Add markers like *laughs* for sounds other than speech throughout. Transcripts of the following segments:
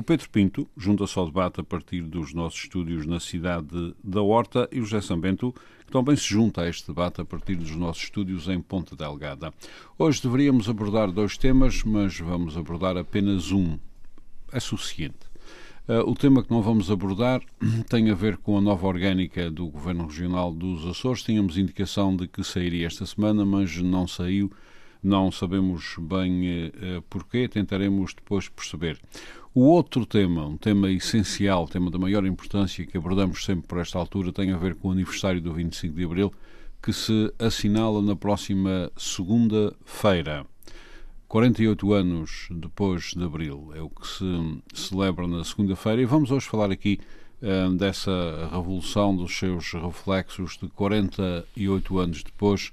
O Pedro Pinto junta-se ao debate a partir dos nossos estúdios na cidade da Horta e o José Sambento, que também se junta a este debate a partir dos nossos estúdios em Ponte Delgada. Hoje deveríamos abordar dois temas, mas vamos abordar apenas um. É suficiente. Uh, o tema que não vamos abordar *clears throat* tem a ver com a nova orgânica do Governo Regional dos Açores. Tínhamos indicação de que sairia esta semana, mas não saiu. Não sabemos bem uh, porquê, tentaremos depois perceber. O outro tema, um tema essencial, tema da maior importância que abordamos sempre por esta altura, tem a ver com o aniversário do 25 de Abril, que se assinala na próxima segunda-feira. 48 anos depois de Abril é o que se celebra na segunda-feira e vamos hoje falar aqui uh, dessa revolução, dos seus reflexos de 48 anos depois,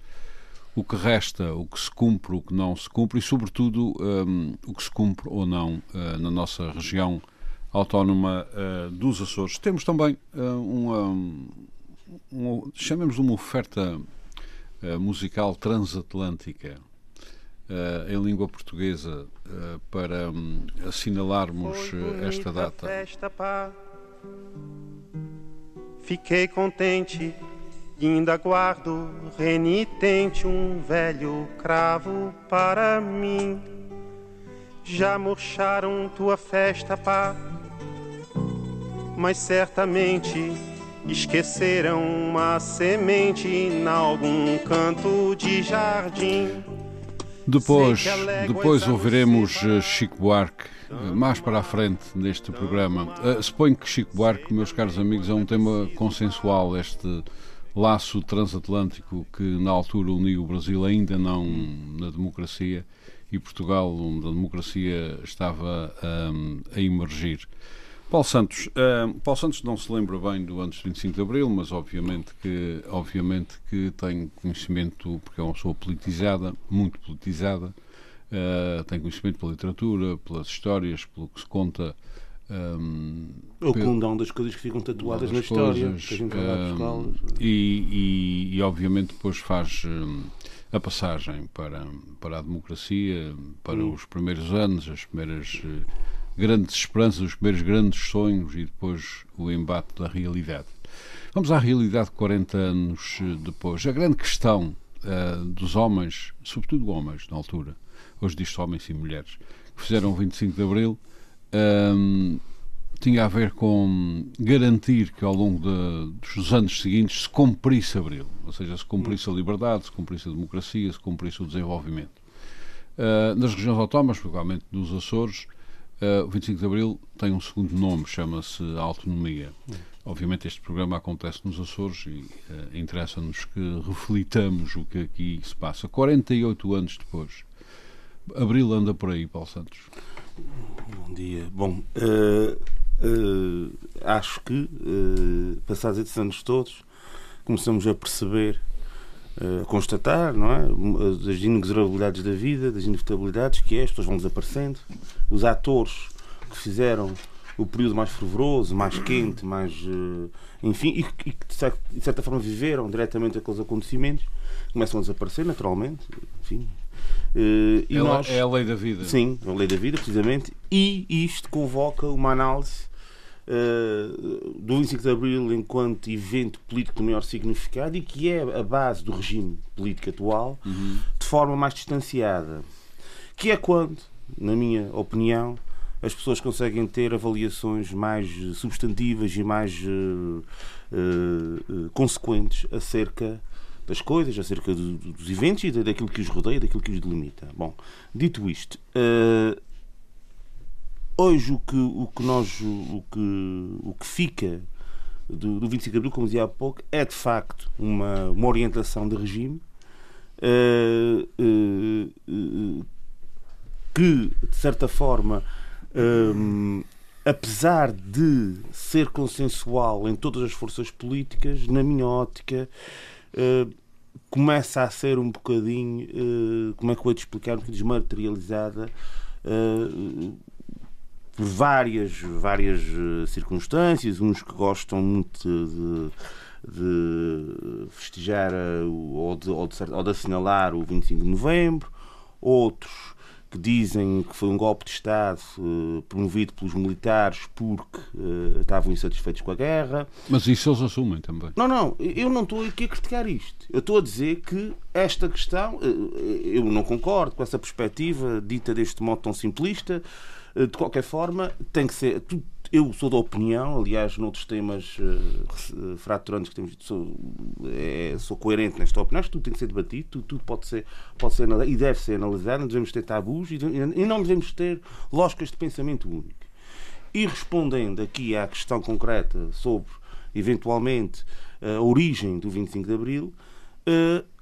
o que resta, o que se cumpre, o que não se cumpre e, sobretudo, um, o que se cumpre ou não uh, na nossa região autónoma uh, dos Açores. Temos também uma, uma, chamemos uma oferta musical transatlântica uh, em língua portuguesa uh, para um, assinalarmos eh, esta data. Festa. Fiquei contente e ainda guardo renitente um velho cravo para mim. Já murcharam tua festa, pá, mas certamente esqueceram uma semente em algum canto de jardim. Depois, depois ouviremos eh, Chico Buarque, eh, mais para a frente neste programa. Uh, suponho que Chico Buarque, meus caros amigos, é um tema consensual, este laço transatlântico que na altura uniu o Brasil ainda não na democracia e Portugal, onde a democracia estava um, a emergir. Paulo Santos, uh, Paulo Santos não se lembra bem do antes de 25 de Abril, mas obviamente que, obviamente que tem conhecimento, porque é uma pessoa politizada, muito politizada, uh, tem conhecimento pela literatura, pelas histórias, pelo que se conta. Um, o condão das coisas que ficam tatuadas na história, coisas, um, e, e, e, obviamente depois faz a passagem para, para a democracia, para hum. os primeiros anos, as primeiras uh, grandes esperanças, os primeiros grandes sonhos e depois o embate da realidade. Vamos à realidade 40 anos depois. A grande questão uh, dos homens, sobretudo homens na altura, hoje diz homens e mulheres, que fizeram o 25 de Abril, um, tinha a ver com garantir que ao longo de, dos anos seguintes se cumprisse Abril, ou seja, se cumprisse a liberdade, se cumprisse a democracia, se cumprisse o desenvolvimento. Uh, nas regiões autónomas, provavelmente nos Açores, Uh, o 25 de Abril tem um segundo nome, chama-se Autonomia. Obviamente este programa acontece nos Açores e uh, interessa-nos que reflitamos o que aqui se passa. 48 anos depois. Abril anda por aí, Paulo Santos. Bom dia. Bom, uh, acho que, passados esses anos todos, começamos a perceber a constatar, não é? Das inexorabilidades da vida, das inevitabilidades que é, as pessoas vão desaparecendo. Os atores que fizeram o período mais fervoroso, mais quente, mais. Enfim, e que de certa forma viveram diretamente aqueles acontecimentos, começam a desaparecer naturalmente. Enfim. Eh, e é, nós, é a lei da vida. Sim, a lei da vida, precisamente. E isto convoca uma análise uh, do 25 de Abril enquanto evento político de maior significado e que é a base do regime político atual uhum. de forma mais distanciada. Que é quando, na minha opinião, as pessoas conseguem ter avaliações mais substantivas e mais uh, uh, consequentes acerca das coisas, acerca do, dos eventos e daquilo que os rodeia, daquilo que os delimita. Bom, dito isto, uh, Hoje o que, o que nós o que, o que fica do, do 25 de Abril, como dizia há pouco, é de facto uma, uma orientação de regime uh, uh, que, de certa forma, apesar de ser consensual em todas as forças políticas, na minha ótica, uh, começa a ser um bocadinho, uh, como é que eu vou te explicar, um desmaterializada uh, por várias, várias circunstâncias, uns que gostam muito de, de festejar ou de, ou, de, ou de assinalar o 25 de novembro, outros que dizem que foi um golpe de Estado uh, promovido pelos militares porque uh, estavam insatisfeitos com a guerra. Mas isso eles assumem também. Não, não, eu não estou aqui a criticar isto. Eu estou a dizer que esta questão, uh, eu não concordo com essa perspectiva dita deste modo tão simplista. De qualquer forma, tem que ser. Tudo, eu sou da opinião, aliás, noutros temas uh, fraturantes que temos, sou, é, sou coerente nesta opinião, acho que tudo tem que ser debatido, tudo, tudo pode, ser, pode ser e deve ser analisado, não devemos ter tabus e, não devemos ter lógicas de pensamento único. E respondendo aqui à questão concreta sobre, eventualmente, a origem do 25 de Abril,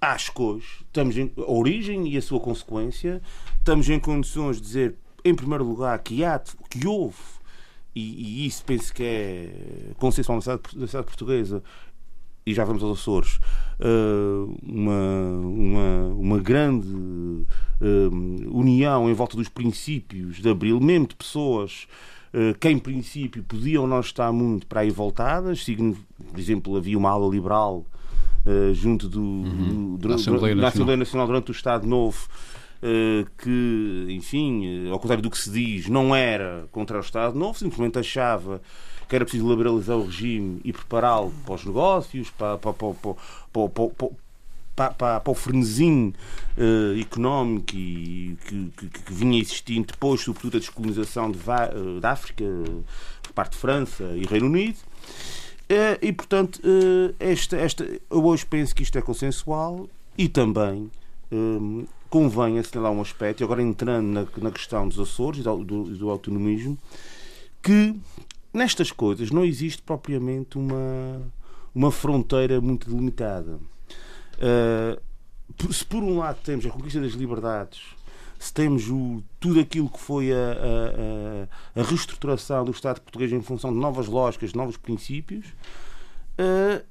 acho que hoje estamos em, a origem e a sua consequência, estamos em condições de dizer, em primeiro lugar, que, há, que houve e, e, isso penso que é consensual na sociedade portuguesa, e já vamos aos Açores, uh, uma, uma, uma grande uh, união em volta dos princípios de Abril, mesmo de pessoas uh, que em princípio podiam não estar muito para aí voltadas, por exemplo, havia uma ala liberal junto do, uhum. do, do, Assembleia da Assembleia Nacional durante o Estado Novo eh, que, enfim, eh, ao contrário do que se diz, não era contra o Estado Novo, simplesmente achava que era preciso liberalizar o regime e prepará-lo para os negócios, para, para, para, para, para, para o frenesim uh, eh, económico e, que, que, que, vinha existindo depois, sobretudo, da descolonização de, da África, por parte de França e Reino Unido. Uh, e, portanto, esta, esta, eu hoje penso que isto é consensual e também um, convém assinalar um aspecto, agora entrando na, na questão dos Açores e do, do, do, autonomismo, que nestas coisas não existe propriamente uma, uma fronteira muito delimitada. Uh, se por um lado temos a conquista das liberdades, se temos o, tudo aquilo que foi a, a, a, reestruturação do Estado português em função de novas lógicas, de novos princípios, uh,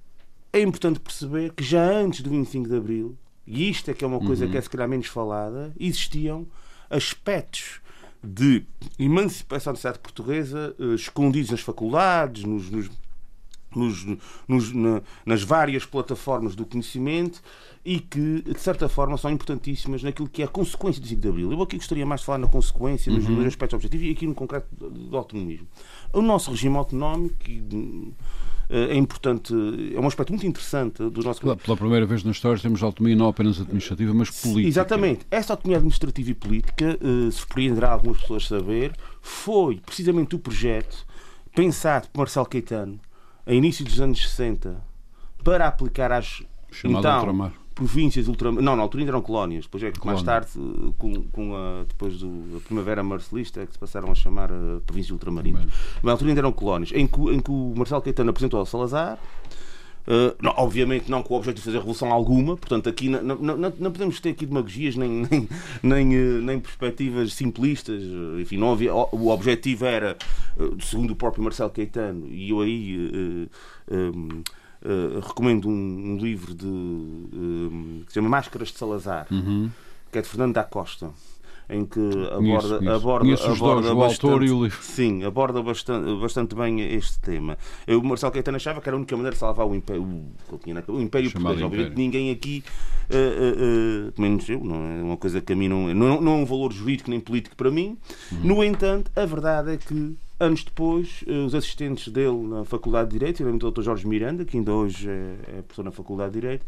é importante perceber que já antes do 25 de Abril e isto é que é uma coisa uhum. que é se calhar menos falada, existiam aspectos de emancipação da sociedade portuguesa uh, escondidos nas faculdades, nos, nos, nos, nos na, nas várias plataformas do conhecimento e que, de certa forma, são importantíssimas naquilo que é a consequência do 5 de Abril. Eu aqui gostaria mais de falar na consequência, nos, uhum. nos aspectos objetivos e aqui no concreto do autonomismo. O nosso regime autonómico, eh, é importante, é um aspecto muito interessante do nosso Pela, pela primeira vez na história temos autonomia não apenas administrativa, mas política. Exatamente. Essa autonomia administrativa e política, eh, surpreenderá algumas pessoas saber, foi precisamente o projeto pensado por Marcelo Caetano, a início dos anos 60, para aplicar às Chamado então, ultramar províncias ultramar... Não, na altura ainda eram colónias. Depois é que mais tarde, com, com a, depois da Primavera Marcelista, é que se passaram a chamar a eh, províncias ultramarinas. Na altura ainda eram colónias. Em que, em que o Marcelo Caetano apresentou ao Salazar. Uh, não, obviamente não com o objetivo de fazer revolução alguma, portanto aqui não, não, não, podemos ter aqui demagogias nem, nem, nem, nem perspectivas simplistas, enfim, não havia, o objetivo era, segundo o próprio Marcelo Caetano, e eu aí uh, um, Uh, recomendo um, um, livro de, uh, que se chama Máscaras de Salazar, uhum. que é de Fernando da Costa, em que aborda, conheço, conheço. aborda, conheço aborda dois, bastante, o autor e o livro. Sim, aborda bastante, bastante bem este tema. Eu, o Marcelo Caetano achava que era a única maneira de salvar o Império, o, o império Português. Obviamente ninguém aqui, uh, uh, menos eu, não é uma coisa que a mim não, não, não é um valor jurídico nem político para mim. Uhum. No entanto, a verdade é que Anos depois, eh, os assistentes dele na Faculdade de Direito, o Dr. Jorge Miranda, que ainda hoje é, é professor na Faculdade de Direito,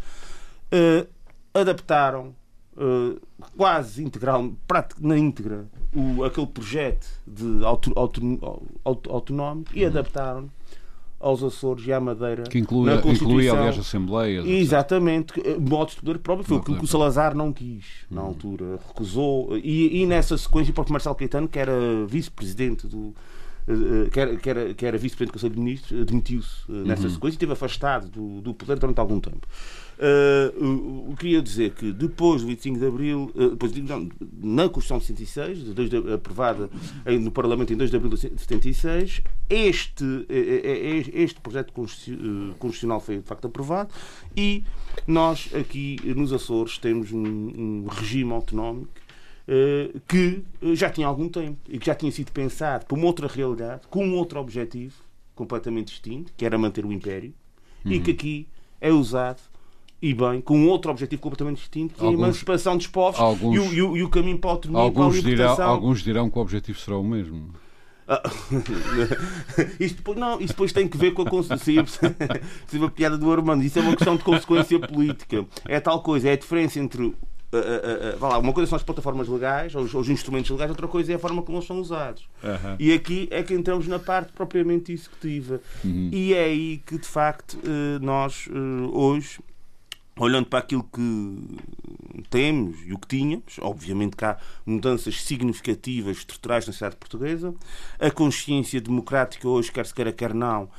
uh, adaptaram uh, quase integral, na íntegra, o, aquele projeto de auto, auto, auto, autonómico e uhum. adaptaram aos Açores e à Madeira. Que inclui, na inclui aliás, Assembleias. Exatamente, modos de poder próprio. Foi aquilo que o Salazar não quis na uhum. altura, recusou. E, e nessa sequência, o próprio Marcelo Caetano, que era vice-presidente do eh, que era, que era, que era vice-presidente do Conselho de Ministros, demitiu-se eh, nessa uhum. sequência e esteve afastado do, do poder durante algum tempo. Uh, queria dizer que depois do 25 de Abril, uh, depois, não, na Constituição de 66, de, de, aprovada no Parlamento em 2 de Abril de 76, este, este projeto constitucional foi de facto aprovado e nós aqui nos Açores temos um, um regime autonómico que já tinha algum tempo e que já tinha sido pensado para uma outra realidade, com um outro objetivo completamente distinto, que era manter o Império, uhum. e que aqui é usado e bem, com um outro objetivo completamente distinto, que alguns, é a emancipação dos povos alguns, e, o, e, o, e, o, caminho para a autonomia alguns para a alguns dirão que o objetivo será o mesmo. Ah, *laughs* isto, depois, não, isto depois tem que ver com a consequência. *laughs* a piada do Armando. Isso é uma questão de consequência política. É tal coisa, é a diferença entre. Uh, uh, lá, uma coisa são as plataformas legais, ou os, os, instrumentos legais, outra coisa é a forma como eles são usados. -huh. E aqui é que entramos na parte propriamente executiva. -huh. E é aí que, de facto, nós hoje olhando para aquilo que temos e o que tínhamos, obviamente que há mudanças significativas, estruturais na sociedade portuguesa, a consciência democrática hoje, quer se queira, quer não,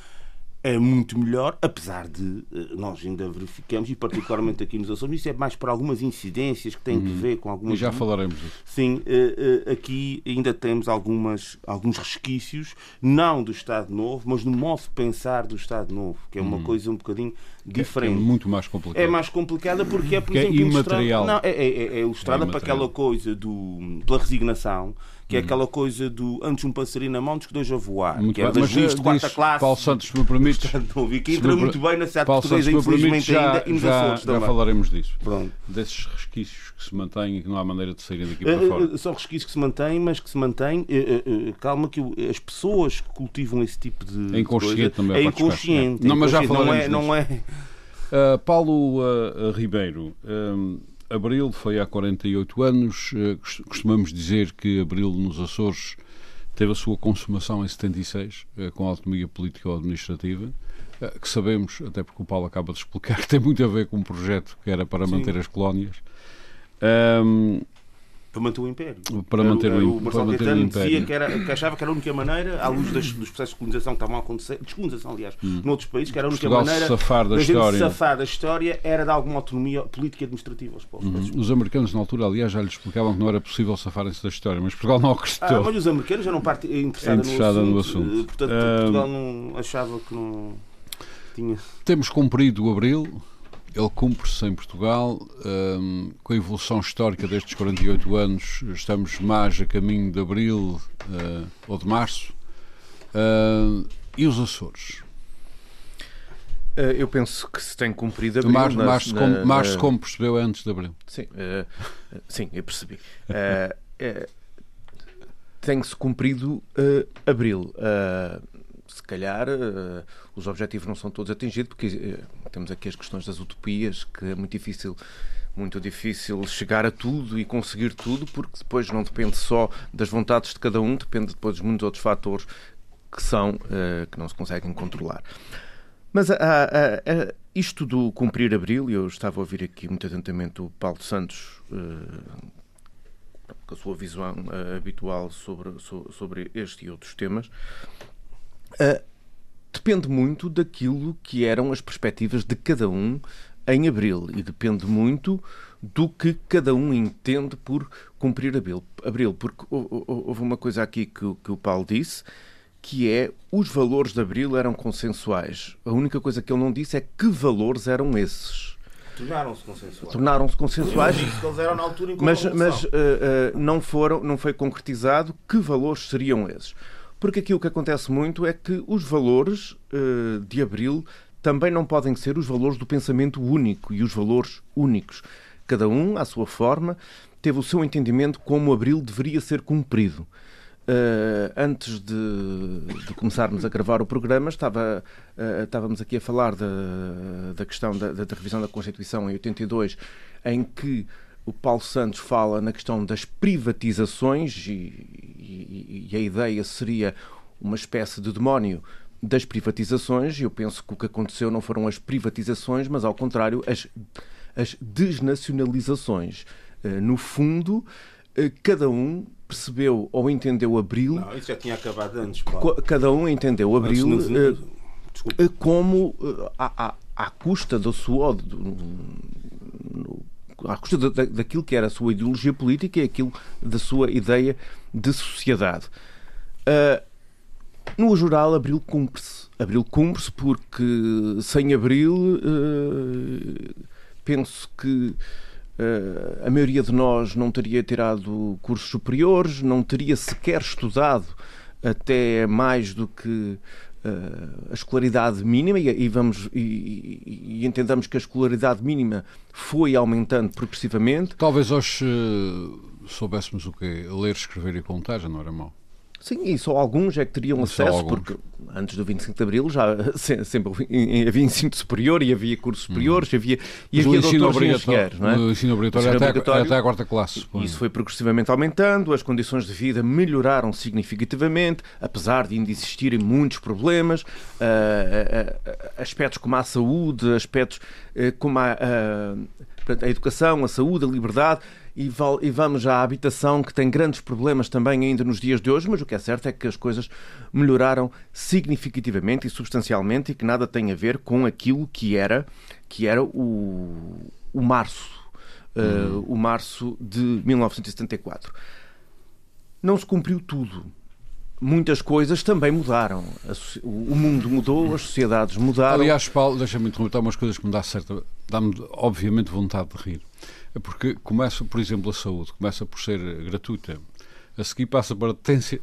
é muito melhor, apesar de eh, nós ainda verificamos, e particularmente aqui nos Açores, isso é mais para algumas incidências que têm uhum. que ver com algumas. E já falaremos disso. Sim, eh, eh, aqui ainda temos algumas, alguns resquícios, não do Estado Novo, mas no modo de pensar do Estado Novo, que é uma uhum. coisa um bocadinho diferente. É, muito mais complicada. É mais complicada porque é, por porque é exemplo, é imaterial. Não, é, é, é ilustrada é para aquela coisa do, pela resignação que é uhum. aquela coisa do antes um passarinho na mão dos que dois a voar, muito que é das linhas de quarta classe. Paulo Santos, me permites. *laughs* que entra muito bem na Paulo portuguesa, Santos, infelizmente já, ainda, e nos já, Açores já falaremos disso. Pronto. Desses resquícios que se mantêm e que não há maneira de saírem daqui para uh, fora. São resquícios que se mantêm, mas que se mantêm. Calma, que as pessoas que cultivam esse tipo de. É inconsciente coisa, também. É inconsciente. Não, mas já falaremos não é, é... Paulo Ribeiro, Abril foi há 48 anos. Uh, costumamos dizer que Abril nos Açores teve a sua consumação em 76, com a autonomia política ou administrativa, que sabemos, até porque o Paulo acaba de explicar, que *laughs* tem muito a ver com um projeto que era para Sim. manter as colónias. Um, para manter o Império. Para manter o, o, o Marcelo Caetano dizia que, era, que achava que era a única maneira, à luz das, dos processos de colonização que estavam a acontecer, descolonização, aliás, hum. noutros países, que era a única Portugal maneira safar da história. gente safar da história era dar alguma autonomia política e administrativa aos povos. Hum. Os americanos, na altura, aliás, já lhes explicavam que não era possível safarem-se da história, mas Portugal não acreditou. Ah, mas os americanos eram parte interessada, interessada no, assunto, no, assunto, Portanto, um, Portugal não achava que não tinha. Temos cumprido o abril ele cumpre-se em Portugal um, com a evolução histórica destes 48 anos. Estamos mais a caminho de abril uh, ou de março. Uh, e os Açores? Uh, eu penso que se tem cumprido abril. Março, março, na, como, março como percebeu, é antes de abril. Sim, sim eu percebi. tem-se cumprido abril calhar uh, os objetivos não são todos atingidos, porque uh, temos aqui as questões das utopias, que é muito difícil muito difícil chegar a tudo e conseguir tudo, porque depois não depende só das vontades de cada um, depende depois de muitos outros fatores que são uh, que não se conseguem controlar. Mas isto do cumprir abril, eu estava a ouvir aqui muito atentamente o Paulo Santos com a sua visão habitual sobre, sobre este e outros temas, Uh, depende muito daquilo que eram as perspectivas de cada um em abril e depende muito do que cada um entende por cumprir abril. abril porque houve uma coisa aqui que, que o Paulo disse, que é os valores de abril eram consensuais. A única coisa que ele não disse é que valores eram esses. Tornaram-se consensuais. Tornaram-se consensuais. mas mas uh, uh, não, foram, não foi concretizado que valores seriam esses. Porque aqui o que acontece muito é que os valores uh, de Abril também não podem ser os valores do pensamento único e os valores únicos. Cada um, à sua forma, teve o seu entendimento como Abril deveria ser cumprido. Uh, antes de, de, começarmos a gravar o programa, estava, uh, estávamos aqui a falar da, da questão da, da, revisão da Constituição em 82, em que o Paulo Santos fala na questão das privatizações e, e, e, a ideia seria uma espécie de demónio das privatizações. Eu penso que o que aconteceu não foram as privatizações, mas ao contrário, as, as desnacionalizações. Uh, no fundo, uh, cada um percebeu ou entendeu Abril. Não, isso já tinha acabado antes. Paulo. Cada um entendeu Abril uh, como. Há, há, à custa do suor, do, à custa da, daquilo que era a sua ideologia política e aquilo da sua ideia de sociedade. Uh, no geral, Abril cumpre-se. Abril cumpre-se porque sem Abril uh, penso que uh, a maioria de nós não teria tirado cursos superiores, não teria sequer estudado até mais do que a escolaridade mínima e, e vamos e, e, entendamos que a escolaridade mínima foi aumentando progressivamente. Talvez hoje uh, soubéssemos o que ler, escrever e contar já não era mau. Sim, e só alguns é que teriam acesso, porque antes do 25 de Abril já *laughs* sempre havia ensino superior e havia cursos hum. superiores, hum. havia, e havia doutores e engenheiros. Não é? O ensino obrigatório, até, obrigatório até a quarta classe. Isso foi progressivamente aumentando, as condições de vida melhoraram significativamente, apesar de ainda existirem muitos problemas, uh, uh, uh, aspectos como a saúde, aspectos eh, como a, a educação, a saúde, a liberdade e, vamos à habitação, que tem grandes problemas também ainda nos dias de hoje, mas o que é certo é que as coisas melhoraram significativamente e substancialmente e que nada tem a ver com aquilo que era, que era o, o março, uh, o março de 1974. Não se cumpriu tudo muitas coisas também mudaram. O mundo mudou, as sociedades mudaram. Aliás, Paulo, deixa-me interromper umas coisas que me dá certa. dá-me, obviamente, vontade de rir. É porque começa, por exemplo, a saúde, começa por ser gratuita. A seguir passa para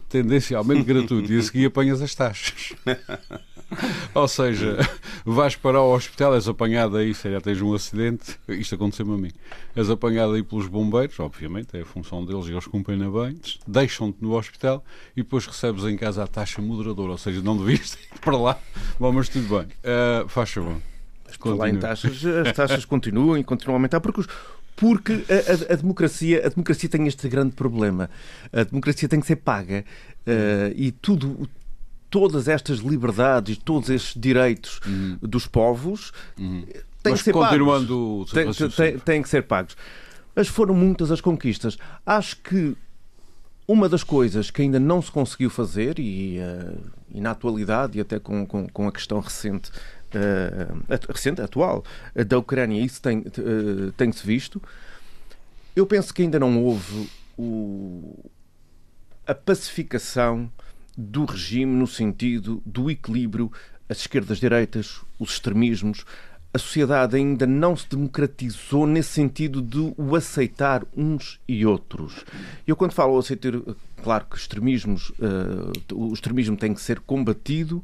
tendencialmente gratuito e a seguir apanhas as taxas. *laughs* Ou seja, vais para o hospital, és apanhado aí, sei lá, tens um acidente, isto aconteceu-me a mim, és apanhado aí pelos bombeiros, obviamente, é a função deles e eles cumprem na bem, deixam-te no hospital e depois recebes em casa a taxa moderadora, ou seja, não devias *laughs* ir para lá, Bom, mas tudo bem, uh, faz favor. Falar em taxas, as taxas continuam e continuam a aumentar porque os, porque a, a, a, democracia, a democracia tem este grande problema. A democracia tem que ser paga uh, e tudo, todas estas liberdades, todos estes direitos uhum. dos povos uhum. têm Mas que ser continuando pagos. Têm, têm, têm que ser pagos. Mas foram muitas as conquistas. Acho que uma das coisas que ainda não se conseguiu fazer, e, uh, e na atualidade, e até com, com, com a questão recente recente, atual, uh, da Ucrânia, isso tem, uh, tem-se visto. Eu penso que ainda não houve o, a pacificação do regime no sentido do equilíbrio, as esquerdas-direitas, os extremismos. A sociedade ainda não se democratizou nesse sentido de o aceitar uns e outros. Eu, quando falo aceitar, claro que extremismos, uh, o extremismo tem que ser combatido,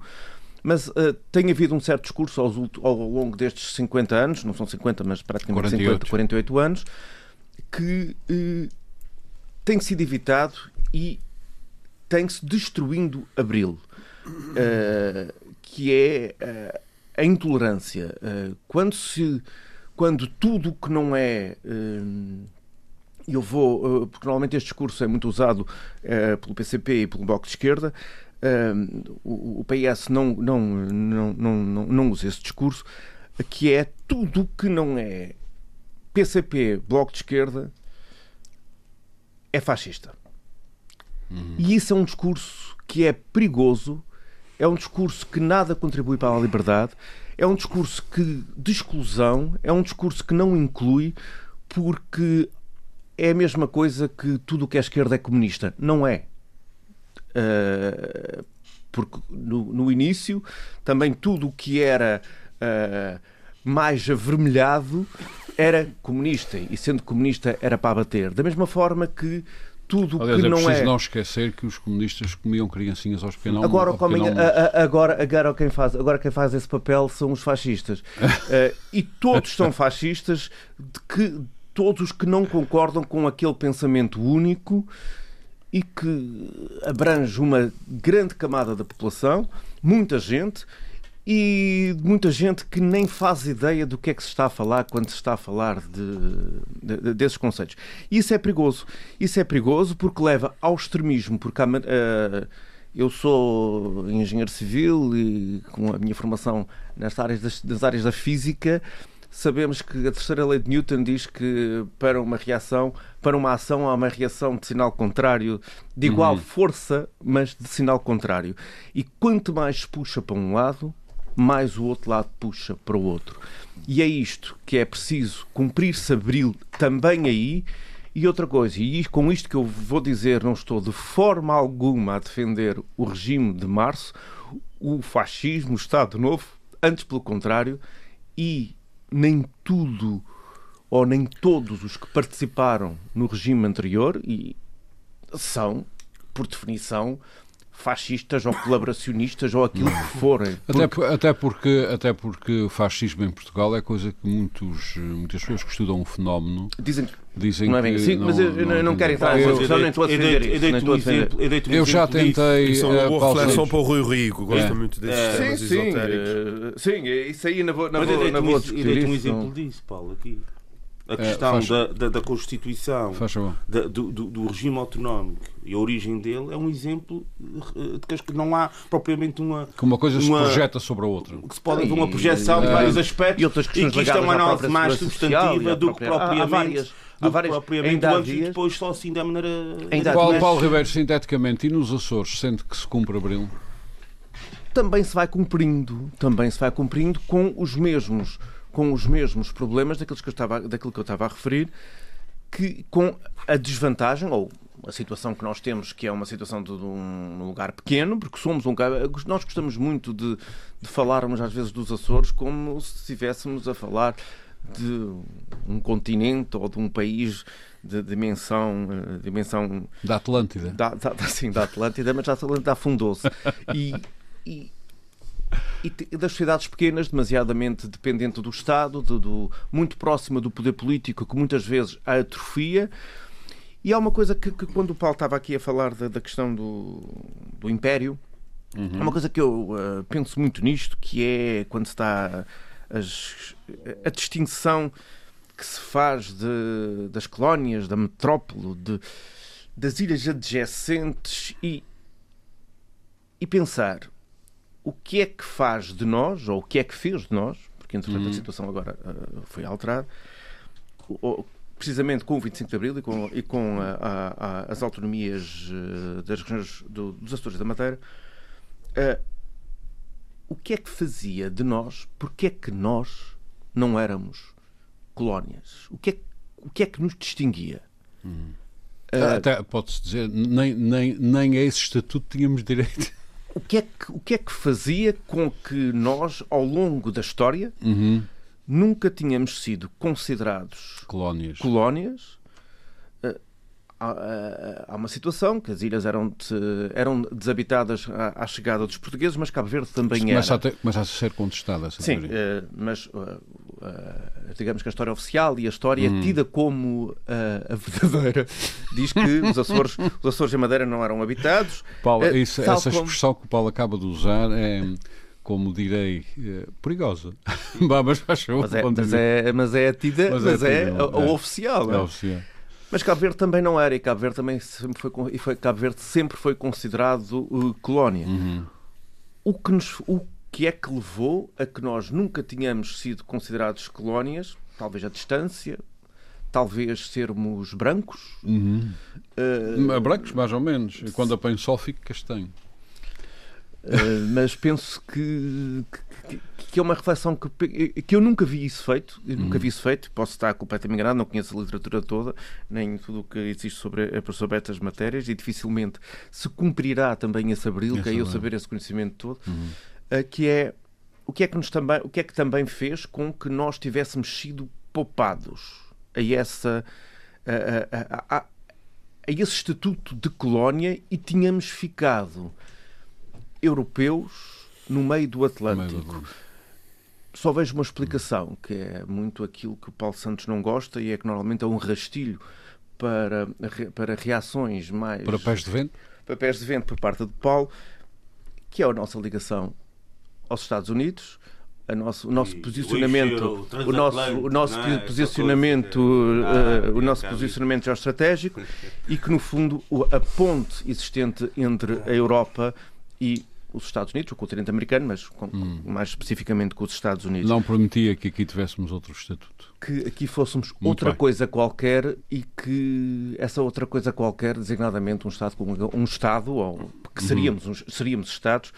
mas uh, tem havido um certo discurso aos, ao longo destes 50 anos, não são 50, mas praticamente 48. 50, 48 anos, que uh, tem sido evitado e tem-se destruindo Abril, uh, que é a intolerância. quando se quando tudo o que não é eu vou, porque normalmente este discurso é muito usado pelo PCP e pelo Bloco de Esquerda, o, PS não, não, não, não, não usa esse discurso, que é tudo que não é PCP, Bloco de Esquerda, é fascista. Uhum. E isso é um discurso que é perigoso, é um discurso que nada contribui para a liberdade, é um discurso que, de exclusão, é um discurso que não inclui, porque é a mesma coisa que tudo o que é esquerda é comunista. Não é. Uh, porque no, no, início também tudo o que era uh, mais avermelhado era comunista e sendo comunista era para abater. Da mesma forma que tudo Aliás, que é não é. não esquecer que os comunistas comiam criancinhas aos pequenos agora, comem, agora, agora, quem faz, agora quem faz esse papel são os fascistas. uh, *laughs* e todos são fascistas, de que, todos os que não concordam com aquele pensamento único e que abrange uma grande camada da população, muita gente, e muita gente que nem faz ideia do que é que se está a falar quando se está a falar de, de, desses conceitos. Isso é perigoso. Isso é perigoso porque leva ao extremismo, porque uh, eu sou engenheiro civil e com a minha formação nas áreas das, das áreas da física, sabemos que a terceira lei de Newton diz que para uma reação, para uma ação há uma reação de sinal contrário, de igual uhum. força, mas de sinal contrário. E quanto mais puxa para um lado, mais o outro lado puxa para o outro. E é isto que é preciso cumprir-se abril também aí. E outra coisa, e com isto que eu vou dizer, não estou de forma alguma a defender o regime de março, o fascismo, o Estado Novo, antes pelo contrário, e nem tudo ou nem todos os que participaram no regime anterior e são, por definição, fascistas ou colaboracionistas ou aquilo que forem. Porque... Até, até, porque, até porque o fascismo em Portugal é coisa que muitos, muitas pessoas que estudam o fenómeno dizem, dizem não é bem assim, mas eu não, não, não quero entrar nessa discussão, nem estou a defender isso. Eu já tentei. Isso é uma boa reflexão para o Rui Rico, gosta muito desses é. temas sim, esotéricos. Sim, isso aí na vou, na vou, na vou discutir. Eu dei-te um exemplo disso, Paulo, aqui a é, questão é, da, da, da, Constituição, da, do, do, do, regime autonómico e a origem dele é um exemplo de que não há propriamente uma. Que uma coisa uma, se projeta sobre a outra. Que se pode haver uma projeção de vários aspectos e, outras e que isto é uma análise mais substantiva do que propriamente. Há várias, há várias, propriamente ainda antes dias, e depois só assim da maneira. Ainda Paulo, Paulo Ribeiro, sinteticamente, e nos Açores, sente que se cumpre abril? Também se vai cumprindo, também se vai cumprindo com os mesmos com os mesmos problemas daqueles que eu estava, daquilo que eu estava a referir, que com a desvantagem, ou a situação que nós temos, que é uma situação de, um lugar pequeno, porque somos um nós gostamos muito de, de falarmos às vezes dos Açores como se estivéssemos a falar de um continente ou de um país de dimensão, eh, dimensão da Atlântida. Da, da, *laughs* sim, da Atlântida, mas a Atlântida afundou-se. *laughs* E, e, e das sociedades pequenas, demasiadamente dependente do Estado, do, do, muito próxima do poder político, que muitas vezes a atrofia. E há uma coisa que, que quando o Paulo estava aqui a falar da, da questão do, do Império, uhum. há uma coisa que eu uh, penso muito nisto, que é quando se está as, a distinção que se faz de, das colónias, da metrópole, de, das ilhas adjacentes e, e pensar o que é que faz de nós, ou o que é que fez de nós, porque entretanto uhum. a situação agora uh, foi alterada, ou, precisamente com o 25 de Abril e com, e com a, a, a, as autonomias uh, das regiões do, dos Açores da Madeira, uh, o que é que fazia de nós, porque é que nós não éramos colónias? O que é, o que, é que nos distinguia? Uhum. Até pode-se dizer, nem, nem, nem a esse estatuto tínhamos direito o que, é que, o que é que fazia com que nós, ao longo da história, uhum. nunca tínhamos sido considerados colónias, colónias há, uma situação que as ilhas eram, de, eram desabitadas à, à, chegada dos portugueses, mas Cabo Verde também começa era. A ter, começa a ser contestada essa Sim, uh, mas uh, uh, digamos que a história oficial e a história hum. tida como a *laughs* verdadeira diz que os Açores, os Açores e Madeira não eram habitados. Paulo, isso, essa como... expressão que o Paulo acaba de usar é como direi, perigosa. *laughs* mas, mas, é, mas, é, mas é tida, mas, mas é, é, a, a, a, oficial. É, é oficial. Mas Cabo Verde também não era, e Cabo Verde também sempre foi, e foi, Cabo Verde sempre foi considerado uh, colónia. Uhum. O, que nos, o que é que levou a que nós nunca tínhamos sido considerados colónias? Talvez a distância, talvez sermos brancos. Uhum. Uh, brancos, mais ou menos. E quando apanho sol, fico castanho. Uh, mas penso que, que, que, é uma reflexão que, que eu nunca vi isso feito, eu nunca uhum. vi isso feito, posso estar completamente enganado, não conheço a literatura toda, nem tudo o que existe sobre, sobre estas matérias, e dificilmente se cumprirá também esse abril, que é eu saber esse conhecimento todo, uhum. Uh, que é o que é que, nos também, o que é que também fez com que nós tivéssemos sido poupados a essa. A, a, a, esse estatuto de colónia e tínhamos ficado europeus no meio do Atlântico. Só vejo uma explicação, que é muito aquilo que o Paulo Santos não gosta e é que normalmente é um rastilho para, para reações mais. Para pés de vento? Para pés de vento por parte de Paulo, que é a nossa ligação aos Estados Unidos, a nosso, o nosso posicionamento, o, nosso, o nosso é? posicionamento, uh, o nosso posicionamento geoestratégico e que no fundo a ponte existente entre a Europa e os Estados Unidos, o continente americano, mas com, hum. mais especificamente com os Estados Unidos. Não permitia que aqui tivéssemos outro estatuto. Que aqui fôssemos Muito outra bem. coisa qualquer e que essa outra coisa qualquer, designadamente um Estado, um Estado ou que seríamos, uhum. seríamos Estados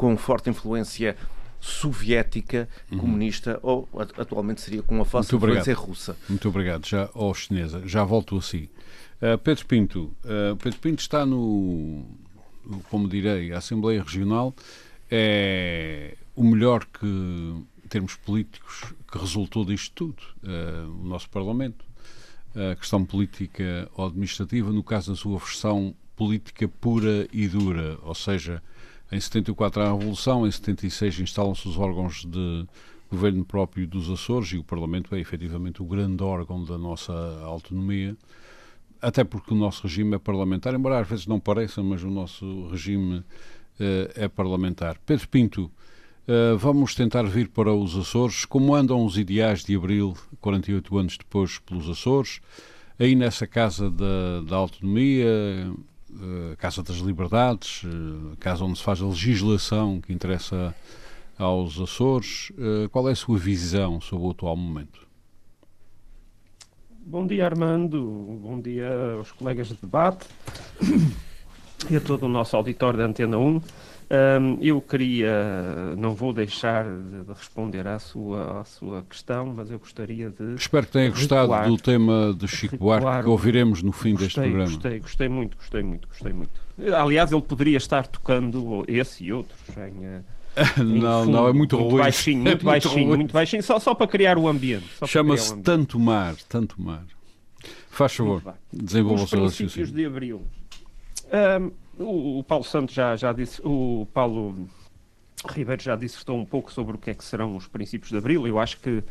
com forte influência soviética, uhum. comunista, ou atualmente seria com uma forte influência russa. Muito obrigado. Já, ou chinesa. Já volto a si. Uh, Pedro Pinto. Uh, Pedro Pinto está no, como direi, a Assembleia Regional é o melhor que, em termos políticos, que resultou disto tudo. Uh, o nosso Parlamento. A questão política ou administrativa, no caso da sua versão política pura e dura, ou seja, em 74 há a Revolução, em 76 instalam-se os órgãos de governo próprio dos Açores e o Parlamento é efetivamente o grande órgão da nossa autonomia, até porque o nosso regime é parlamentar, embora às vezes não pareça, mas o nosso regime uh, é parlamentar. Pedro Pinto, uh, vamos tentar vir para os Açores. Como andam os ideais de Abril, 48 anos depois, pelos Açores? Aí nessa Casa da, da Autonomia, uh, Casa das Liberdades, uh, casa onde se faz a legislação que interessa aos Açores. Uh, qual é a sua visão sobre o atual momento? Bom dia, Armando. Bom dia aos colegas de debate e a todo o nosso auditório da Antena 1. Um, eu queria, não vou deixar de responder à sua, à sua questão, mas eu gostaria de. Espero que tenha gostado do tema de Chico Buarque que ouviremos no fim gostei, deste programa. Gostei, gostei muito, gostei muito, gostei muito. Aliás, ele poderia estar tocando esse e outros em. Eh, *laughs* não, não, é muito, muito ruim. Baixinho, *laughs* muito, é baixinho, muito, muito baixinho, só, só para criar o ambiente. Chama-se Tanto Mar, Tanto Mar. Faz favor, desenvolva o seu raciocínio. Os princípios de Abril. Um, o, Paulo Santos já, já disse, o Paulo Ribeiro já dissertou um pouco sobre o que é que serão os princípios de Abril. Eu acho que,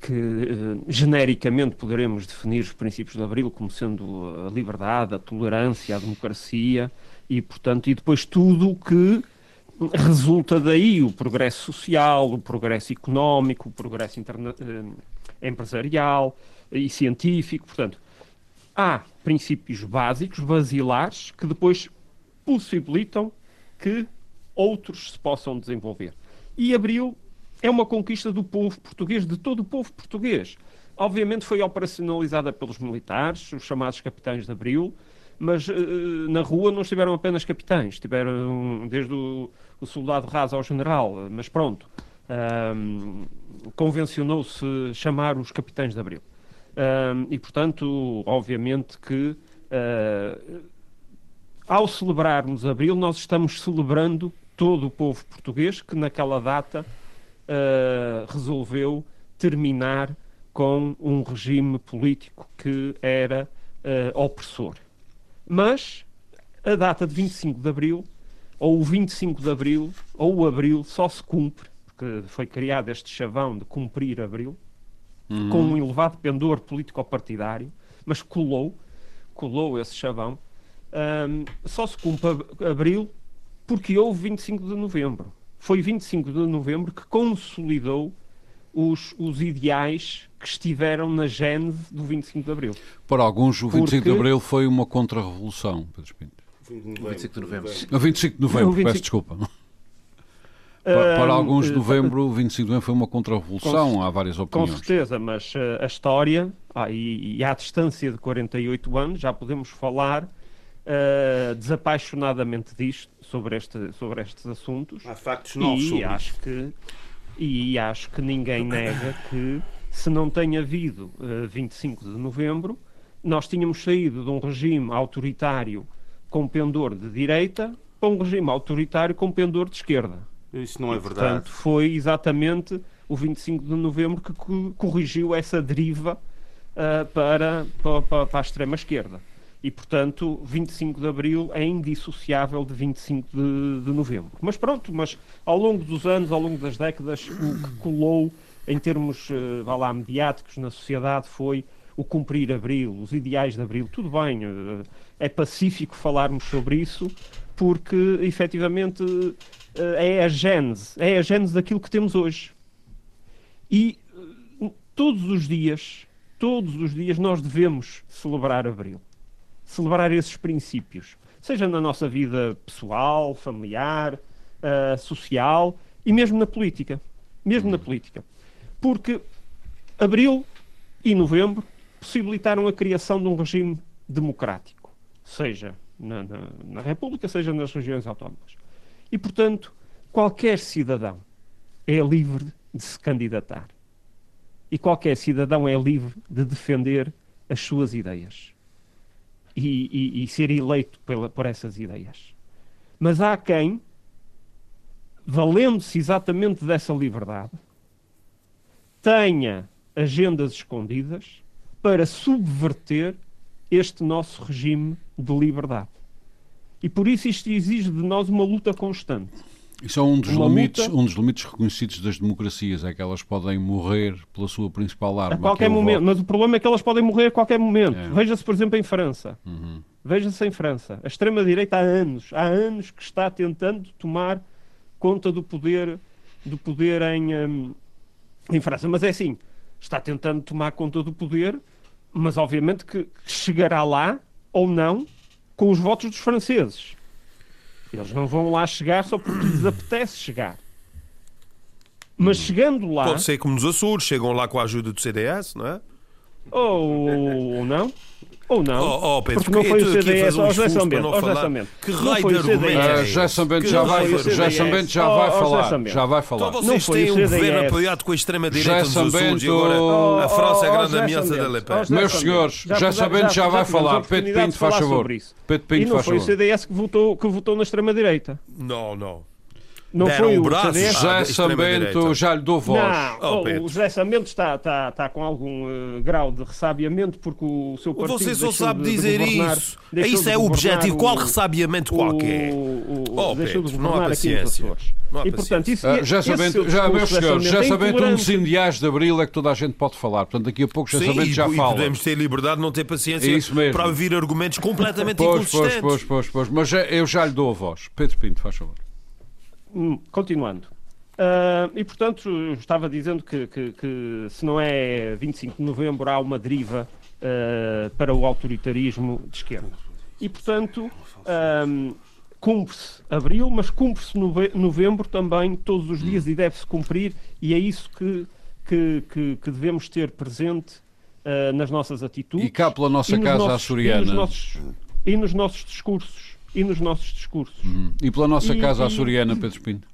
que uh, genericamente poderemos definir os princípios de Abril como sendo a liberdade, a tolerância, a democracia e, portanto, e depois tudo o que resulta daí, o progresso social, o progresso económico, o progresso uh, empresarial e científico, portanto, há princípios básicos, basilares, que depois possibilitam que outros se possam desenvolver. E Abril é uma conquista do povo português, de todo o povo português. Obviamente foi operacionalizada pelos militares, os chamados capitães de Abril, mas uh, na rua não estiveram apenas capitães, estiveram desde o, o soldado raso ao general, mas pronto, um, convencionou-se chamar os capitães de Abril. E, portanto, obviamente que uh, ao celebrarmos Abril, nós estamos celebrando todo o povo português que naquela data uh, resolveu terminar com um regime político que era uh, opressor. Mas a data de 25 de Abril, ou o 25 de Abril, ou o Abril, só se cumpre, porque foi criado este chavão de cumprir Abril, uhum. com um elevado pendor político-partidário, mas colou, colou esse chavão. Um, só se cumpre abril porque houve 25 de novembro. Foi 25 de novembro que consolidou os, os ideais que estiveram na gênese do 25 de abril. Para alguns, o 25 porque... de abril foi uma contra-revolução, Pedro Pinto. 25 de novembro. 25 de novembro, 25... peço desculpa. Para, para alguns, eh, novembro, o 25 de novembro foi uma contra-revolução, há várias opiniões. Com certeza, mas uh, a história, ah, e, e à distância de 48 anos, já podemos falar uh, desapaixonadamente disto, sobre, este, sobre estes assuntos. Há factos novos e sobre acho isso. que E acho que ninguém nega que, se não tem havido uh, 25 de novembro, nós tínhamos saído de um regime autoritário com pendor de direita para um regime autoritário com pendor de esquerda. Isso não é verdade. Portanto, foi exatamente o 25 de novembro que corrigiu essa deriva uh, para, para, para a extrema-esquerda. E, portanto, 25 de abril é indissociável de 25 de, de, novembro. Mas pronto, mas ao longo dos anos, ao longo das décadas, o que colou em termos, uh, vá lá, mediáticos na sociedade foi o cumprir abril, os ideais de abril. Tudo bem, uh, é pacífico falarmos sobre isso, porque efetivamente eh, é a gênese, é a gênese daquilo que temos hoje. E eh, todos os dias, todos os dias nós devemos celebrar Abril. Celebrar esses princípios. Seja na nossa vida pessoal, familiar, uh, social e mesmo na política. Mesmo na política. Porque Abril e Novembro possibilitaram a criação de um regime democrático. Seja na, na, na República, seja nas regiões autónomas. E, portanto, qualquer cidadão, é livre de se candidatar. E qualquer cidadão é livre de defender as suas ideias e, e, e ser eleito pela, por essas ideias. Mas há quem, valendo-se exatamente dessa liberdade, tenha agendas escondidas para subverter este nosso regime de liberdade. E por isso isto exige de nós uma luta constante. Isso é um dos, limites, luta... um dos limites reconhecidos das democracias, é que elas podem morrer pela sua principal arma. A qualquer é momento, voto. mas o problema é que elas podem morrer a qualquer momento. É. Veja-se, por exemplo, em França. Uhum. Veja-se em França. A extrema-direita há anos, há anos que está tentando tomar conta do poder, do poder em, um, em França. Mas é assim, está tentando tomar conta do poder, mas obviamente que chegará lá, ou não, com os votos dos franceses. Eles não vão lá chegar só porque lhes apetece chegar. Mas chegando lá. Pode ser como nos Açores, chegam lá com a ajuda do CDS, não é? Ou, ou não. Ou não. Oh, oh, Pedro, porque não foi o CDS ao José Sambento. Que raio de argumento é José Sambento já vai, José Sambento já vai falar. Já vai falar. Então vocês têm um governo apoiado com a extrema-direita nos Açores e agora a França é a grande ameaça da Le Pen. Meus senhores, José Sambento já vai falar. Pedro Pinto, faz favor. Pedro Pinto, faz favor. E não foi o CDS que votou na extrema-direita. Não, não. Não Deram foi o braço José Sambento, já lhe dou voz. Não, oh, o José Sambento está, está, está com algum uh, grau de ressabiamento porque o seu partido Você só sabe de, dizer de isso. Isso é o objetivo. Qual ressabiamento qualquer? O, o, oh, Pedro, de não há paciência. Não há e, portanto, isso, uh, já sabendo, já, meus senhores, já sabendo um dos indiais de Abril é que toda a gente pode falar. Portanto, daqui a pouco já sabendo já e fala. podemos ter liberdade, não ter paciência para ouvir argumentos completamente pois, inconsistentes. Pois, pois, pois, pois. Mas eu já lhe dou a voz. Pedro Pinto, faz favor. Hum, continuando. Uh, e, portanto, estava dizendo que, que, que, se não é 25 de novembro, há uma deriva uh, para o autoritarismo de esquerda. E, portanto, um, cumpre-se abril, mas cumpre-se novembro também, todos os dias, e deve-se cumprir, e é isso que, que, que devemos ter presente uh, nas nossas atitudes. E cá pela nossa casa nossos, açoriana. E nos, nossos, e nos nossos discursos e nos nossos discursos. Uhum. E pela nossa e, casa açoriana, Pedro Pinto?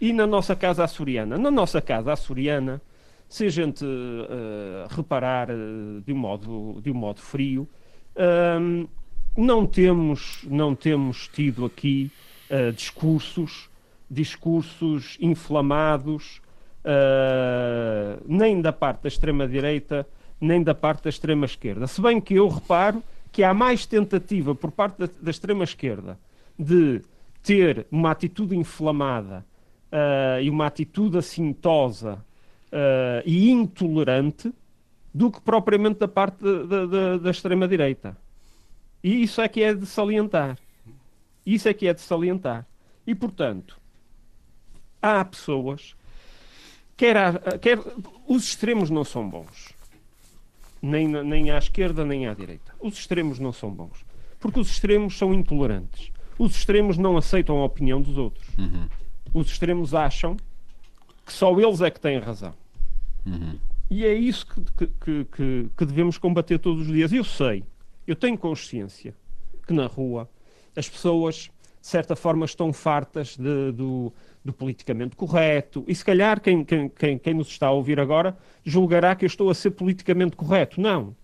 E na nossa casa açoriana? Na nossa casa açoriana, se a gente uh, reparar uh, de, um modo, de um modo frio, uh, não, temos, não temos tido aqui uh, discursos, discursos inflamados, nem da parte da extrema-direita, nem da parte da extrema-esquerda. Se bem que eu reparo que há mais tentativa por parte da, da extrema-esquerda de ter uma atitude inflamada uh, e uma atitude assintosa uh, e intolerante do que propriamente da parte da, da, da extrema-direita. E isso é que é de salientar. Isso é que é de salientar. E, portanto, há pessoas. Quer, quer os extremos não são bons nem, nem à esquerda nem à direita. Os extremos não são bons. Porque os extremos são intolerantes. Os extremos não aceitam a opinião dos outros. Uhum. Os extremos acham que só eles é que têm razão. Uhum. E é isso que, que, que, que devemos combater todos os dias. Eu sei, eu tenho consciência que na rua as pessoas, de certa forma, estão fartas de, do, do politicamente correto. E se calhar quem, quem, quem, nos está a ouvir agora julgará que eu estou a ser politicamente correto. Não.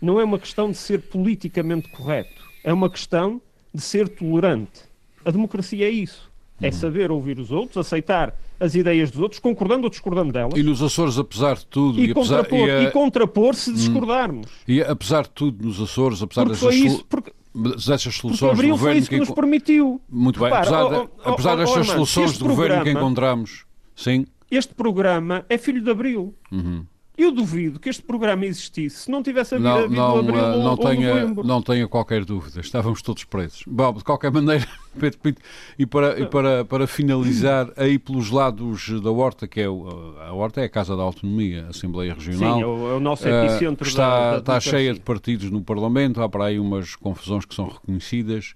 Não é uma questão de ser politicamente correto. É uma questão de ser tolerante. A democracia é isso. É saber ouvir os outros, aceitar as ideias dos outros, concordando ou discordando delas. E nos Açores, apesar de tudo... E, e contrapor, e, a... e contrapor se hum. discordarmos. E apesar de tudo, nos Açores, apesar porque dessas... Isso, porque, dessas soluções Abril do governo foi isso que, que nos permitiu. Muito bem, Repara, apesar, de, oh, apesar oh, destas oh, soluções do governo que encontramos, sim. Este programa é filho de Abril. Uhum. Eu duvido que este programa existisse se não tivesse havido, não, havido não, abril não, ou, tenha, ou não tenha qualquer dúvida, estávamos todos presos. Bom, de qualquer *laughs* maneira, Pedro Pinto, e para, e para, para finalizar, aí pelos lados da Horta, que é o, a Horta é a Casa da Autonomia, a Assembleia Regional. Sim, é o, é o nosso epicentro uh, está, da, da está cheia de partidos no Parlamento, há para aí umas confusões que são reconhecidas.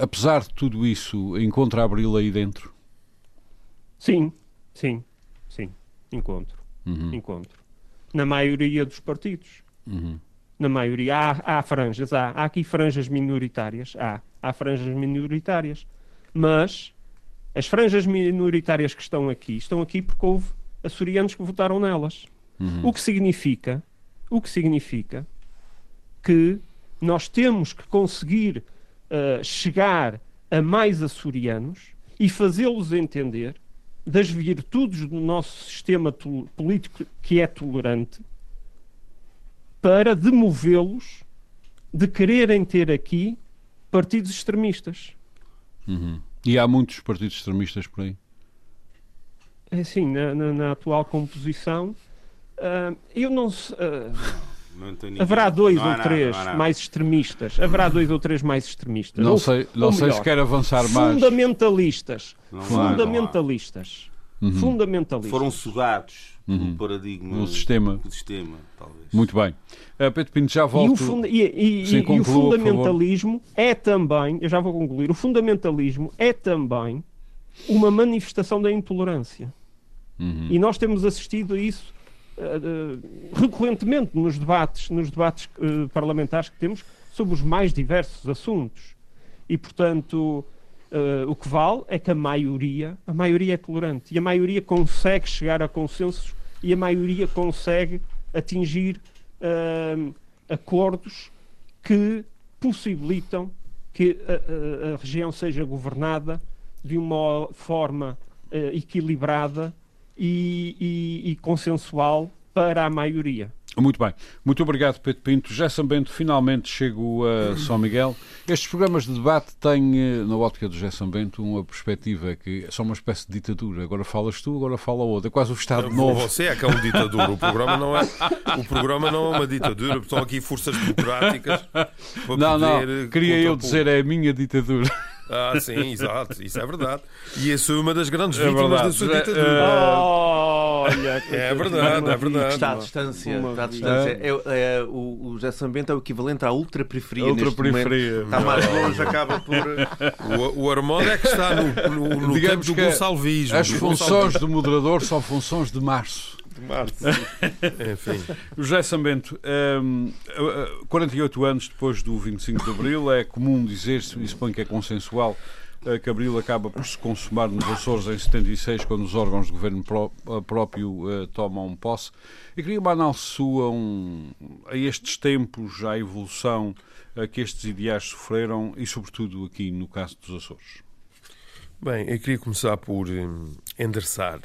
apesar de tudo isso, encontra Abril aí dentro? Sim, sim, sim, encontro uhum. encontro. Na maioria dos partidos. Uhum. Na maioria. Há, há franjas, há, há aqui franjas minoritárias. Há, há franjas minoritárias. Mas As franjas minoritárias que estão aqui, estão aqui porque houve açorianos que votaram nelas. Uhum. O que significa, o que significa que nós temos que conseguir uh, chegar a mais açorianos e fazê-los entender das virtudes do nosso sistema político que é tolerante para demovê-los de quererem ter aqui partidos extremistas. Uhum. E há muitos partidos extremistas por aí? É assim, na, na, na atual composição, uh, eu não sei. Uh, Haverá dois ou três mais extremistas. Haverá dois ou três mais extremistas. Não ou, sei, não ou sei melhor, se quer avançar mais. Fundamentalistas. Não fundamentalistas. Uhum. Fundamentalistas. Foram sugados uhum. no paradigma no sistema. do sistema, talvez. Muito bem. Uh, Pedro Pinto, já volto. E o, funda e, e, Sim, conclua, e o fundamentalismo é também, eu já vou concluir, o fundamentalismo é também uma manifestação da intolerância. Uhum. E nós temos assistido a isso recorrentemente nos debates, nos debates uh, parlamentares que temos sobre os mais diversos assuntos. E, portanto, uh, o que vale é que a maioria, a maioria é tolerante e a maioria consegue chegar a consensos e a maioria consegue atingir acordos que possibilitam que a, a, a, região seja governada de uma forma equilibrada e, e, e consensual para a maioria. Muito bem. Muito obrigado, Pedro Pinto. Já Bento, finalmente chego a São Miguel. Estes programas de debate têm, eh, na ótica do Gerson Bento, uma perspectiva que são uma espécie de ditadura. Agora falas tu, agora fala outro. É quase o Estado não, Novo. Você é que é um ditadura. O programa não é, o programa não é uma ditadura. Estão aqui forças democráticas *laughs* para Não, não. Queria eu dizer, é a minha ditadura. Ah, sim, exato, isso é verdade. E isso é uma das grandes é vítimas da sua ditadura. Uh... Olha, é verdade, é verdade. Está à distância. Está à distância. É, é, o, o José Sambento é o equivalente à ultra-periferia. Ultra-periferia. Está mais longe, acaba por. O, o Armando é que está no, no, no Digamos tempo do Gonçalvismo. As funções do moderador são funções de março de março. *laughs* Enfim. José Sambento, um, 48 anos depois do 25 de Abril, é comum dizer-se, e suponho que é consensual, eh, que Abril acaba por se consumar nos Açores em 76, quando os órgãos de governo pró eh, próprio uh, tomam posse. E queria uma análise sua um, a estes tempos, à evolução uh, que estes ideais sofreram e, sobretudo, aqui no caso dos Açores. Bem, eu queria começar por um, endereçar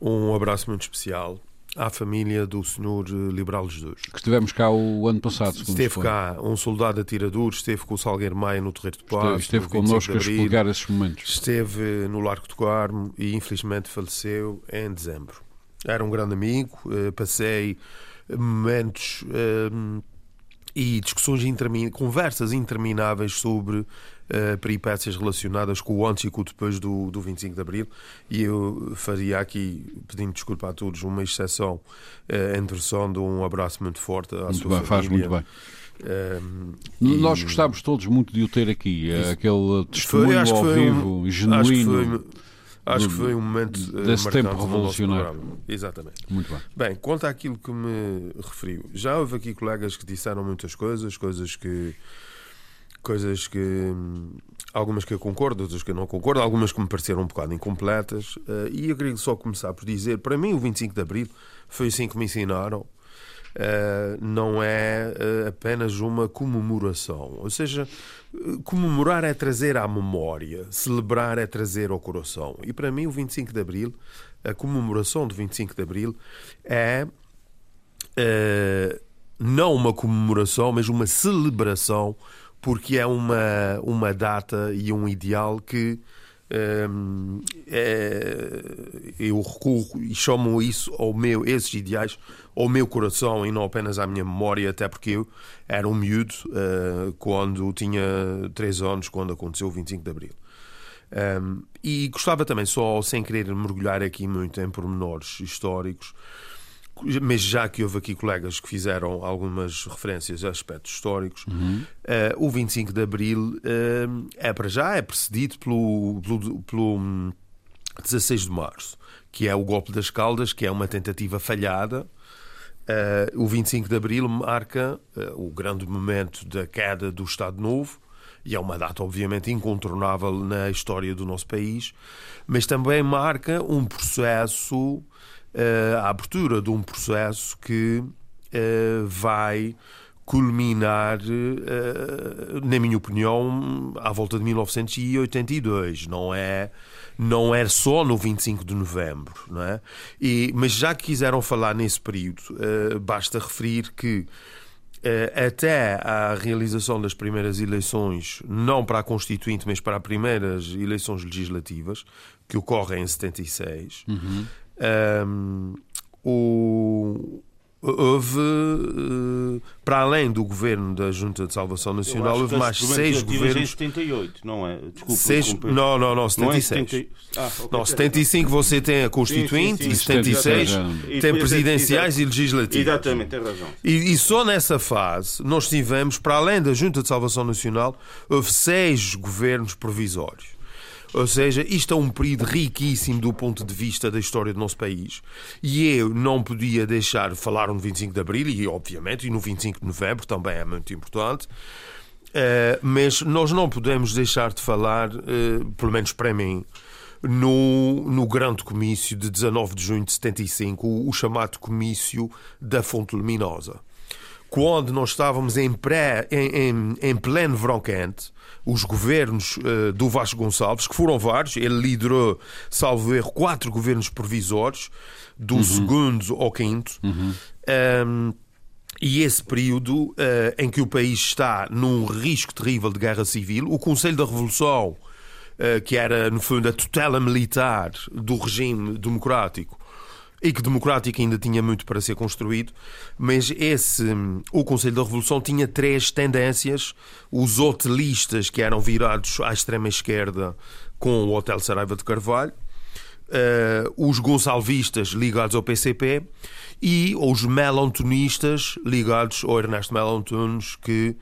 um abraço muito especial à família do Sr. Liberal Jesus. Que estivemos cá o ano passado, Esteve cá um soldado atirador, esteve com o Salgueiro Maia no Terreiro de Paz. Esteve, esteve connosco a explicar esses momentos. Esteve no Largo do Carmo e infelizmente faleceu em dezembro. Era um grande amigo, eh, passei momentos eh, e discussões intermin conversas intermináveis sobre uh, peripécias relacionadas com o antes e com o depois do, do 25 de Abril e eu faria aqui, pedindo desculpa a todos, uma exceção uh, em versão de um abraço muito forte à muito sua bem, família. Faz muito bem. Um, ehm, Nós e... gostávamos todos muito de o ter aqui, Isso. aquele testemunho foi, ao vivo um, genuíno. Acho que foi um momento eh, desse tempo revolucionário. Exatamente. Muito bem. Bem, quanto àquilo que me referiu, já houve aqui colegas que disseram muitas coisas, coisas que coisas que algumas que eu concordo, outras que eu não concordo, algumas que me pareceram um bocado incompletas. Uh, e eu queria só começar por dizer, para mim o 25 de Abril foi assim que me ensinaram. Uh, não é uh, apenas uma comemoração. Ou seja, comemorar é trazer à memória, celebrar é trazer ao coração. E para mim, o 25 de Abril, a comemoração do 25 de Abril é não uma comemoração, mas uma celebração, porque é uma, uma data e um ideal que um, é, eu recorro e chamo isso ao meu, esses ideais ao meu coração e não apenas à minha memória, até porque eu era um miúdo uh, quando tinha 3 anos, quando aconteceu o 25 de Abril. Um, e gostava também, só sem querer mergulhar aqui muito em pormenores históricos, mas já que houve aqui colegas que fizeram algumas referências a aspectos históricos, uhum. uh, o 25 de Abril uh, é para já, é precedido pelo, pelo, pelo 16 de Março, que é o golpe das Caldas, que é uma tentativa falhada. Uh, o 25 de Abril marca o grande momento da queda do Estado Novo e é uma data obviamente incontornável na história do nosso país, mas também marca um processo, a abertura de um processo que vai culminar, na minha opinião, à volta de 1982. Não é, não é só no 25 de novembro. Não é? e, mas já que quiseram falar nesse período, basta referir que até à realização das primeiras eleições, não para a Constituinte, mas para as primeiras eleições legislativas, que ocorrem em 76, uhum. Um, o, houve, uh, para além do governo da Junta de Salvação Nacional, houve mais seis governos. Em 78, não é? Desculpa. Seis... Não, não, não, 76. Não, é 70... ah, okay. não 75 você tem a Constituinte sim, sim, sim. e 76 tem presidenciais e legislativos. Exatamente, tem razão. E, e só nessa fase nós tivemos, para além da Junta de Salvação Nacional, houve seis governos provisórios. Ou seja, isto é um período riquíssimo do ponto de vista da história do nosso país. E eu não podia deixar de falar no 25 de Abril, e obviamente, e no 25 de Novembro também é muito importante. Uh, mas nós não podemos deixar de falar, uh, pelo menos para mim, no, no grande comício de 19 de junho de 75, o, o chamado comício da Fonte Luminosa. Quando nós estávamos em, pré, em, em, em pleno verão quente, os governos uh, do Vasco Gonçalves, que foram vários, ele liderou, salvo erro, quatro governos provisórios, do uhum. segundo ao quinto. Uhum. Um, e esse período uh, em que o país está num risco terrível de guerra civil, o Conselho da Revolução, uh, que era, no fundo, a tutela militar do regime democrático, e que democrático ainda tinha muito para ser construído, mas esse o Conselho da Revolução tinha três tendências: os hotelistas que eram virados à extrema esquerda com o Hotel Saraiva de Carvalho, uh, os gonçalvistas ligados ao PCP e os melantonistas ligados ao Ernesto Melantunes que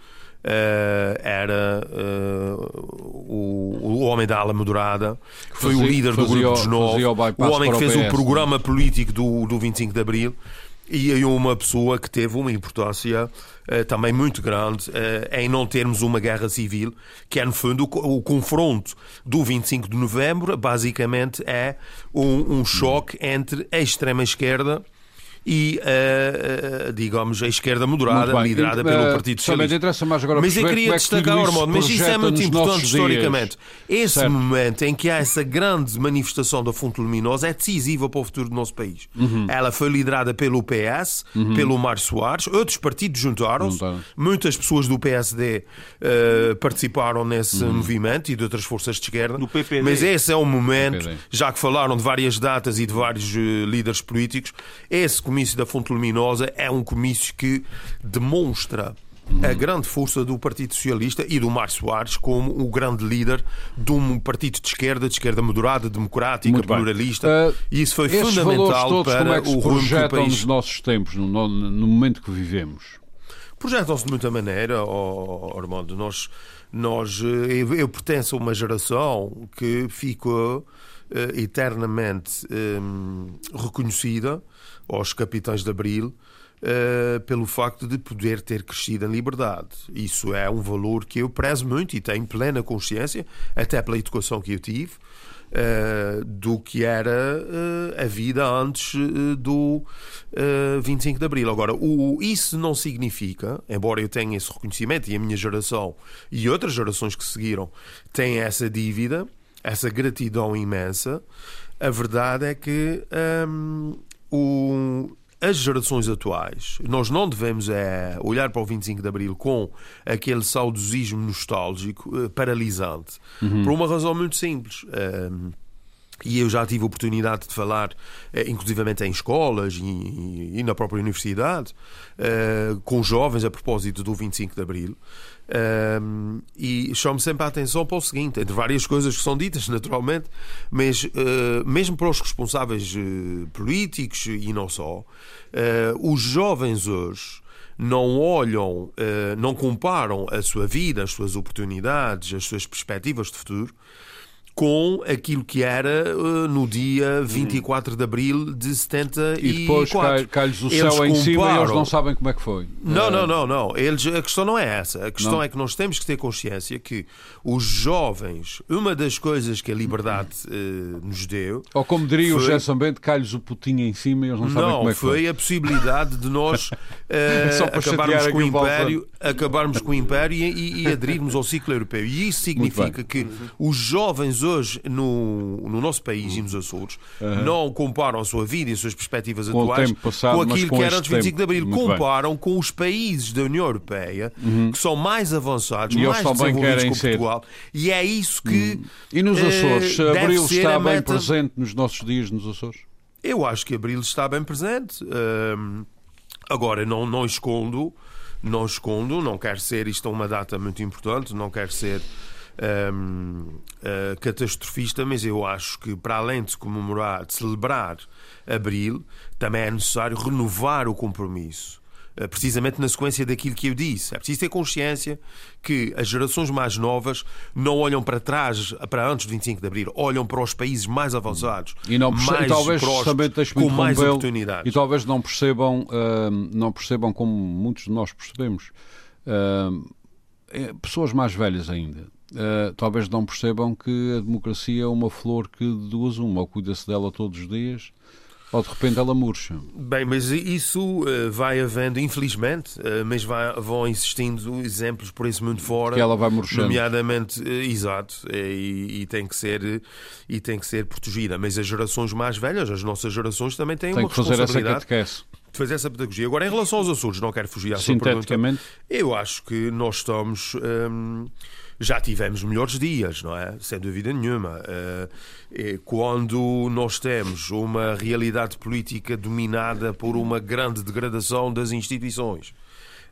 era uh, o, o, homem da ala moderada, que foi fazia, o líder do Grupo dos Nove, o, o homem que fez o, PS, o programa político do, do 25 de Abril e aí uma pessoa que teve uma importância uh, também muito grande em não termos uma guerra civil, que é no fundo o, o confronto do 25 de novembro, basicamente é um, um choque entre a extrema esquerda e, uh, uh, digamos, a esquerda moderada, liderada pelo uh, Partido Socialista. interessa mais agora mas eu queria é destacar, Ormond, mas isso é muito importante historicamente. Dias. Esse certo. momento em que há essa grande manifestação da fonte luminosa é decisiva para o futuro do nosso país. Uhum. Ela foi liderada pelo PS, uhum. pelo Mário Soares, outros partidos juntaram-se, muitas pessoas do PSD uh, participaram nesse uhum. movimento e de outras forças de esquerda. Do PPD. Mas esse é o momento, já que falaram de várias datas e de vários líderes políticos, esse comício da Fonte Luminosa é um comício que demonstra a grande força do Partido Socialista e do Mar Soares como o grande líder de um partido de esquerda, de esquerda moderada, democrática, pluralista. Uh, e isso foi fundamental todos, para é o rumo que o país... nos nossos tempos, no, no momento que vivemos? Projetam-se de muita maneira, oh, Armando. Nós, nós, eh, eu, eu pertenço a uma geração que ficou uh, eternamente um, reconhecida aos capitães de Abril uh, pelo facto de poder ter crescido em liberdade. Isso é um valor que eu prezo muito e tenho plena consciência, até pela educação que eu tive, uh, do que era uh, a vida antes do 25 de Abril. Agora, o, isso não significa, embora eu tenha esse reconhecimento e a minha geração e outras gerações que seguiram têm essa dívida, essa gratidão imensa, a verdade é que um, o, as gerações atuais, nós não devemos é, olhar para o 25 de Abril com aquele saudosismo nostálgico uh, paralisante, uhum. por uma razão muito simples. Uh, e eu já tive a oportunidade de falar, uh, inclusivamente em escolas e, na própria universidade, com jovens a propósito do 25 de Abril. Um, e chamo sempre a atenção para o seguinte: entre várias coisas que são ditas, *laughs* naturalmente, mas uh, mesmo para os responsáveis políticos e não só, os jovens hoje não olham, não comparam a sua vida, as suas oportunidades, as suas perspectivas de futuro com aquilo que era uh, no dia 24 de abril de 74. E depois cai-lhes o céu em cima e eles não sabem como é que foi. Não, não, não, não. Eles, a questão não é essa. A questão não. é que nós temos que ter consciência que os jovens, uma das coisas que a liberdade uh, nos deu. Ou como diria foi... o Gerson Bento, cai-lhes o putinho em cima e eles não, não sabem como é que foi. Não, foi a possibilidade de nós *laughs* uh, acabarmos com o Império, acabarmos com o Império e, e aderirmos ao ciclo europeu. E isso significa que os jovens hoje no, no nosso país e nos Açores uhum. não comparam a sua vida e as suas perspectivas com atuais passado, com aquilo com que era antes 25 tempo. de Abril. Muito comparam bem. com os países da União Europeia uhum. que são mais avançados, e mais desenvolvidos que Portugal. E é isso que. Uhum. E nos Açores, uh, Abril está bem meta... presente nos nossos dias nos Açores? Eu acho que Abril está bem presente. Uh, agora, não, não escondo não escondo, não quero ser, isto é uma data muito importante, não quero ser um, uh, catastrofista, mas eu acho que para além de comemorar, de celebrar Abril, também é necessário renovar o compromisso eh, precisamente na sequência daquilo que eu disse. É preciso ter consciência que as gerações mais novas não olham para trás, para antes de 25 de Abril, olham para os países mais avançados, e não mais e talvez também com mais oportunidades. E talvez não percebam, não percebam como muitos de nós percebemos. Uh, pessoas mais velhas ainda. Uh, talvez não percebam que a democracia é uma flor que de duas uma, ou cuida-se dela todos os dias, ou de repente ela murcha? Bem, mas isso uh, vai havendo, infelizmente, uh, mas vai, vão existindo exemplos por esse mundo fora. Que ela vai murchando. Nomeadamente, uh, exato, e, e, tem que ser, e tem que ser protegida. Mas as gerações mais velhas, as nossas gerações, também têm tem uma que fazer responsabilidade. Essa catequese de fazer essa pedagogia. Agora, em relação aos Açores, não quero fugir à sua pergunta. Eu acho que nós estamos. Hum, já tivemos melhores dias, não é? Sem dúvida nenhuma. Quando nós temos uma realidade política dominada por uma grande degradação das instituições.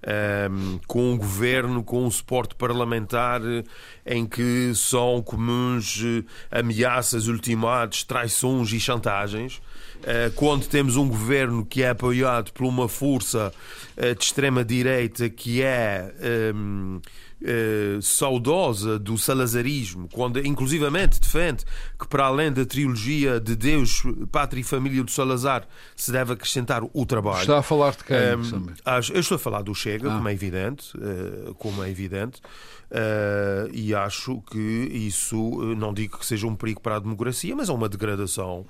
Um, com um governo com um suporte parlamentar em que são comuns ameaças, ultimatos, traições e chantagens. Quando temos um governo que é apoiado por uma força de extrema-direita que é um, eh, saudosa do salazarismo, quando inclusivamente defende que para além da trilogia de Deus, Pátria e Família do Salazar se deve acrescentar o trabalho. Está a falar de quem? Um, eu estou a falar do Chega, ah. como é evidente, uh, como é evidente. Uh, e acho que isso, não digo que seja um perigo para a democracia, mas é uma degradação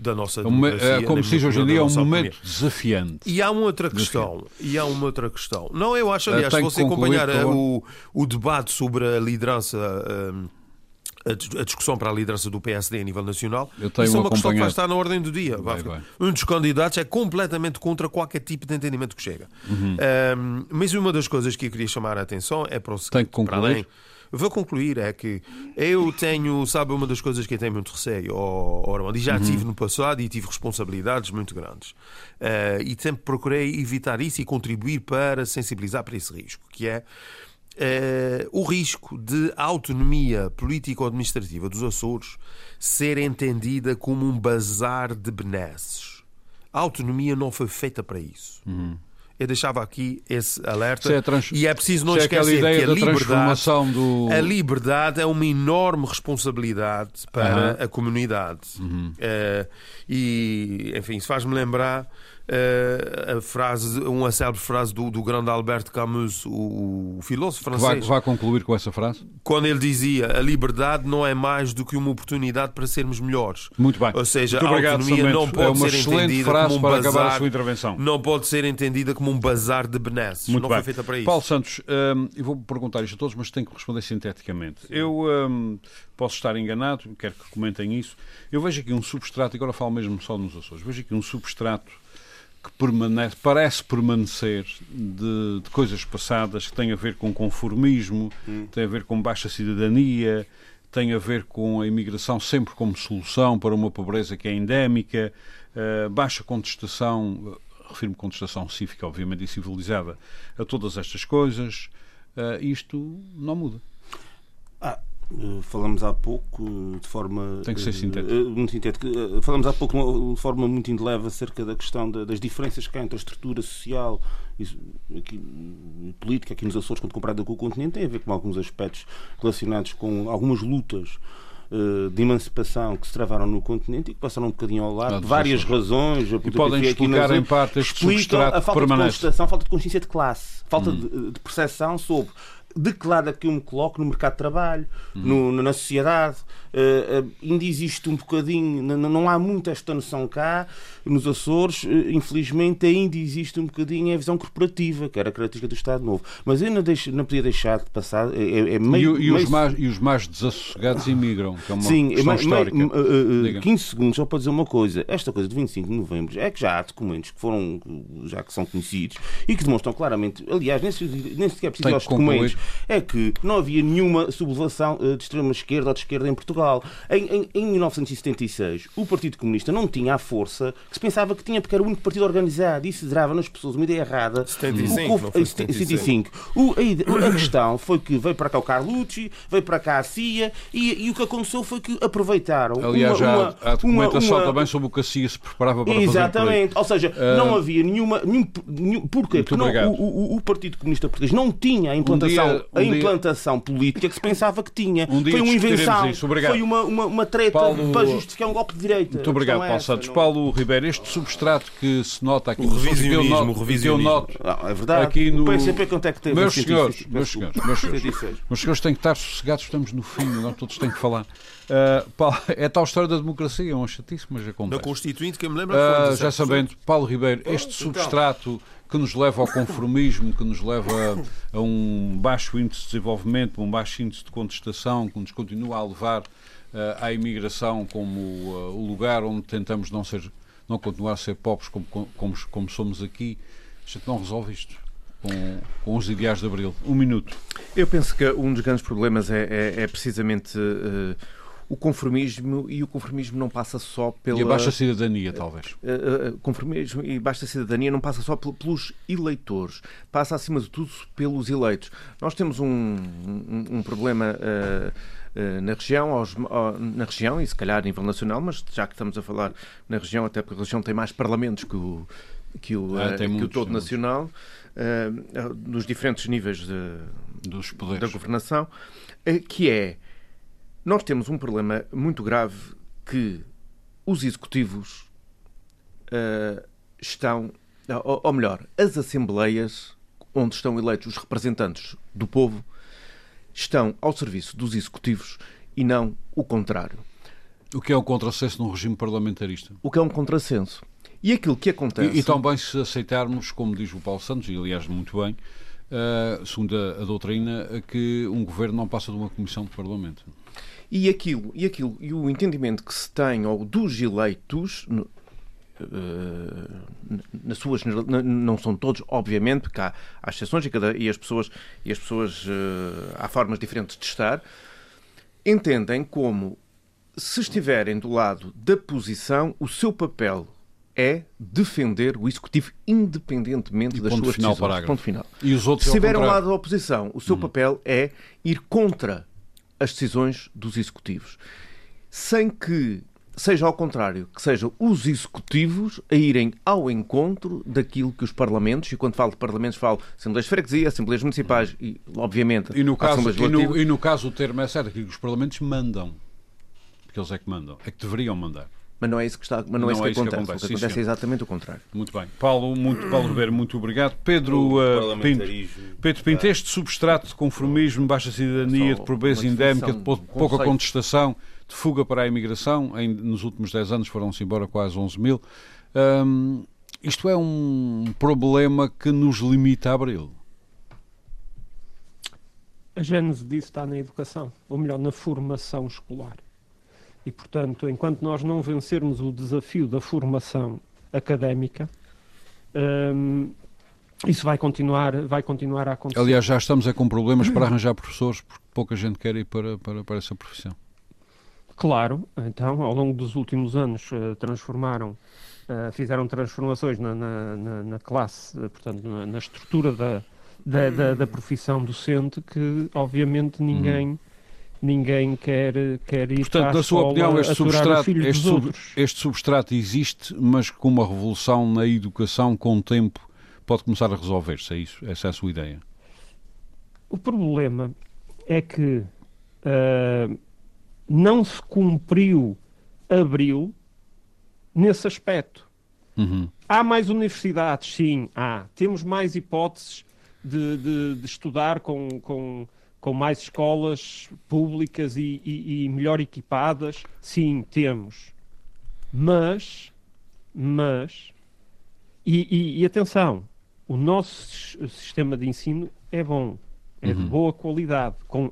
da nossa democracia. É, como se diz hoje em dia, é um momento desafiante. E há uma outra questão. E há uma outra questão. Não, eu acho, aliás, se você acompanhar o, o debate sobre a liderança. Um, a discussão para a liderança do PSD a nível nacional, isso é uma questão que vai estar na ordem do dia. Vai, vai. Um dos candidatos é completamente contra qualquer tipo de entendimento que chega. Uhum. Um, mas uma das coisas que eu queria chamar a atenção é para o seguinte, Tem que concluir. para além Vou concluir, é que eu tenho, sabe, uma das coisas que eu tenho muito receio, oh, oh, e já uhum. tive no passado e tive responsabilidades muito grandes. Uh, e sempre procurei evitar isso e contribuir para sensibilizar para esse risco, que é uh, o risco de a autonomia político-administrativa dos Açores ser entendida como um bazar de benesses. A autonomia não foi feita para isso. Uhum eu deixava aqui esse alerta. É trans... E é preciso não é esquecer que a liberdade, do... a liberdade é uma enorme responsabilidade para uhum. a comunidade. Uhum. Uh, e, enfim, isso faz-me lembrar a frase, uma célebre frase do, do grande Albert Camus, o, o filósofo francês. Vai, vai, concluir com essa frase? Quando ele dizia a liberdade não é mais do que uma oportunidade para sermos melhores. Muito bem. Ou seja, Muito a autonomia não pode é ser entendida como um para bazar. a sua intervenção. Não pode ser entendida como um bazar de benesses. Muito não bem. foi feita para isso. Paulo Santos, hum, eu vou perguntar isto a todos, mas tenho que responder sinteticamente. Sim. Eu hum, posso estar enganado, quero que comentem isso. Eu vejo aqui um substrato, e agora falo mesmo só nos Açores, vejo aqui um substrato que permanece, parece permanecer de, de, coisas passadas que têm a ver com conformismo, hum. tem a ver com baixa cidadania, tem a ver com a imigração sempre como solução para uma pobreza que é endémica, uh, baixa contestação, refiro-me contestação cívica, obviamente, e civilizada, a todas estas coisas. Uh, isto não muda. Ah, eh, falamos há pouco de forma Tem que ser sintético. muito sintética. Falamos há pouco de forma muito indileve acerca da questão das diferenças que há entre a estrutura social e aqui, política aqui nos Açores quando comparada com o continente tem a ver com alguns aspectos relacionados com algumas lutas de emancipação que se travaram no continente e que passaram um bocadinho ao lado, várias razões. E podem explicar em parte este substrato a falta permanece. de constatação, falta de consciência de classe, falta hum. de, de percepção sobre de que lado é que eu me coloco no mercado de trabalho, uhum. no, na sociedade. Uh, uh, ainda existe um bocadinho, não, não, há muito esta noção cá, nos Açores, uh, infelizmente ainda existe um bocadinho a visão corporativa, que era a característica do Estado Novo. Mas eu não, deixo, não podia deixar de passar. É, é, é meio, e, e, meio... Os mais, e os mais desassossegados imigram, que é uma Sim, questão meio, histórica. Meio, 15 segundos só para dizer uma coisa. Esta coisa de 25 de novembro é que já há documentos que foram, já que são conhecidos e que demonstram claramente, aliás, nem, nem sequer é preciso aos documentos é que não havia nenhuma sublevação eh, de extrema esquerda ou de esquerda em Portugal. Em, em, em 1976, o Partido Comunista não tinha a força que se pensava que tinha, porque era o único partido organizado. Isso gerava nas pessoas uma ideia errada. 75, o, o, 75. O, a, a, questão foi que veio para cá o Carlucci, veio para cá a CIA e, e o que aconteceu foi que aproveitaram. Aliás, uma, uma, há documentação uma, também sobre o que a CIA se preparava para Exatamente. Ou seja, uh, não havia nenhuma. Nenhum, nenhum, porquê? Porque não, o, o, Partido Comunista Português não tinha a implantação. Um dia, um implantação política que se pensava que tinha. *laughs* Um foi uma invenção, foi uma, uma, uma treta Paulo... para justificar um golpe de direita. Muito obrigado, é Paulo Santos. Não... Paulo Ribeiro, este substrato que se nota aqui... O revisionismo, o revisionismo. Eu noto não, é verdade. Aqui no... O PCP quanto é que teve? Meus senhores, meus senhores, meus senhores, meus senhores têm que estar sossegados, estamos no fim, não todos têm que falar. Uh, Paulo, é tal história da democracia, é um chatice, mas acontece. Da Constituinte, que eu me lembro... Uh, já sabendo, Paulo Ribeiro, este então. substrato que nos leva ao conformismo, que nos leva a, um baixo índice de desenvolvimento, um baixo índice de contestação, que nos continua a levar uh, à imigração como uh, o lugar onde tentamos não ser, não continuar a ser pobres como, como, como somos aqui. A gente não resolve isto. Com, com, os ideais de Abril. Um minuto. Eu penso que um dos grandes problemas é, é, é precisamente uh, o conformismo e o conformismo não passa só pela. E a baixa cidadania, talvez. Uh, uh, conformismo e baixa cidadania não passa só pelos eleitores, passa acima de tudo pelos eleitos. Nós temos um, um, um problema. Uh, na região, aos, na região e se calhar a nível nacional, mas já que estamos a falar na região, até porque a região tem mais parlamentos que o, que o, ah, que muitos, o todo nacional, uh, nos diferentes níveis de, Dos poderes. da governação, uh, que é nós temos um problema muito grave que os executivos uh, estão, ou, ou melhor, as assembleias onde estão eleitos os representantes do povo estão ao serviço dos executivos e não o contrário. O que é um contrassenso num regime parlamentarista? O que é um contrassenso. E aquilo que acontece. E, e também se aceitarmos, como diz o Paulo Santos, e aliás muito bem, uh, segundo a, a doutrina, que um governo não passa de uma comissão de parlamento. E aquilo, e aquilo, e o entendimento que se tem ou dos eleitos, uh, na suas não são todos, obviamente, porque há, há exceções e, cada, e as pessoas, e as pessoas uh, há formas diferentes de estar, entendem como se estiverem do lado da posição, o seu papel é defender o executivo independentemente e das suas final, decisões. Parágrafo. Ponto final. E os outros se estiver ao lado da oposição, o seu hum. papel é ir contra as decisões dos executivos. Sem que seja ao contrário, que sejam os executivos a irem ao encontro daquilo que os parlamentos, e quando falo de parlamentos falo Assembleias de Freguesia, Assembleias Municipais e, obviamente, e no caso, e no, e no caso o termo é certo, que os parlamentos mandam, porque eles é que mandam, é que deveriam mandar. Mas não é isso que, está, mas não, não é isso, é que, acontece. que acontece. O que acontece é exatamente o contrário. Muito bem. Paulo, muito, Paulo Ribeiro, muito obrigado. Pedro uh, Pinto, Pedro Pinto, este substrato de conformismo, baixa cidadania, de pobreza endémica, de pouca contestação, de fuga para a imigração, em, nos últimos 10 anos foram-se embora quase 11 mil. Um, isto é um problema que nos limita a abril. A gênese disso está na educação, ou melhor, na formação escolar. E, portanto, enquanto nós não vencermos o desafio da formação académica, hum, isso vai continuar, vai continuar a acontecer. Aliás, já estamos é com problemas para arranjar professores, porque pouca gente quer ir para, para, para essa profissão. Claro, então, ao longo dos últimos anos, uh, transformaram, uh, fizeram transformações na, na, na, na classe, uh, portanto, na, na estrutura da, da, da, da, profissão docente, que obviamente ninguém. Hum ninguém quer, quer ir Portanto, para na sua opinião, este substrato, este, sub, este substrato existe, mas com uma revolução na educação, com o tempo, pode começar a resolver-se. É isso? Essa é a sua ideia? O problema é que uh, não se cumpriu abril nesse aspecto. Uhum. Há mais universidades, sim, há. Temos mais hipóteses de, de, de estudar com, com, com, mais escolas públicas e, e, e melhor equipadas, sim, temos. Mas, mas, e, e, atenção, o nosso sistema de ensino é bom, é uhum. de boa qualidade. Com,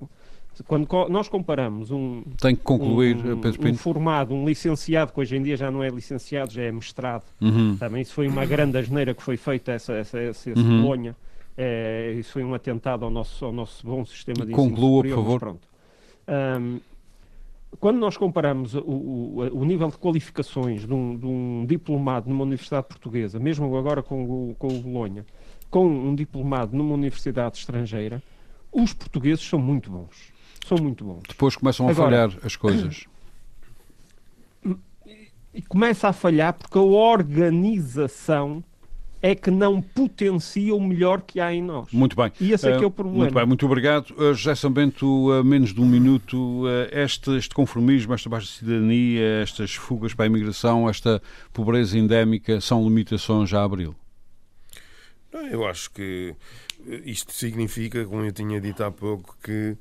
quando nós comparamos um. Tem que concluir, um, um, formado, um licenciado, que hoje em dia já não é licenciado, já é mestrado. Uhum. Também isso foi uma grande asneira que foi feita, essa, essa, essa, essa uhum. Bolonha. É, isso foi um atentado ao nosso, ao nosso bom sistema de ensino. Conclua, por favor. Um, quando nós comparamos o, o, o, nível de qualificações de um, de um, diplomado numa universidade portuguesa, mesmo agora com o, com o Bolonha, com um diplomado numa universidade estrangeira, os portugueses são muito bons. São muito bons. Depois começam a Agora, falhar as coisas. *coughs* E começa a falhar porque a organização é que não potencia o melhor que há em nós. Muito bem. E esse é uh, que é o problema. Muito bem, muito obrigado. Uh, José Sambento, uh, menos de um minuto, uh, este, este conformismo, esta baixa cidadania, estas fugas para a imigração, esta pobreza endémica, são limitações a abril? Eu acho que isto significa, como eu tinha dito há pouco, que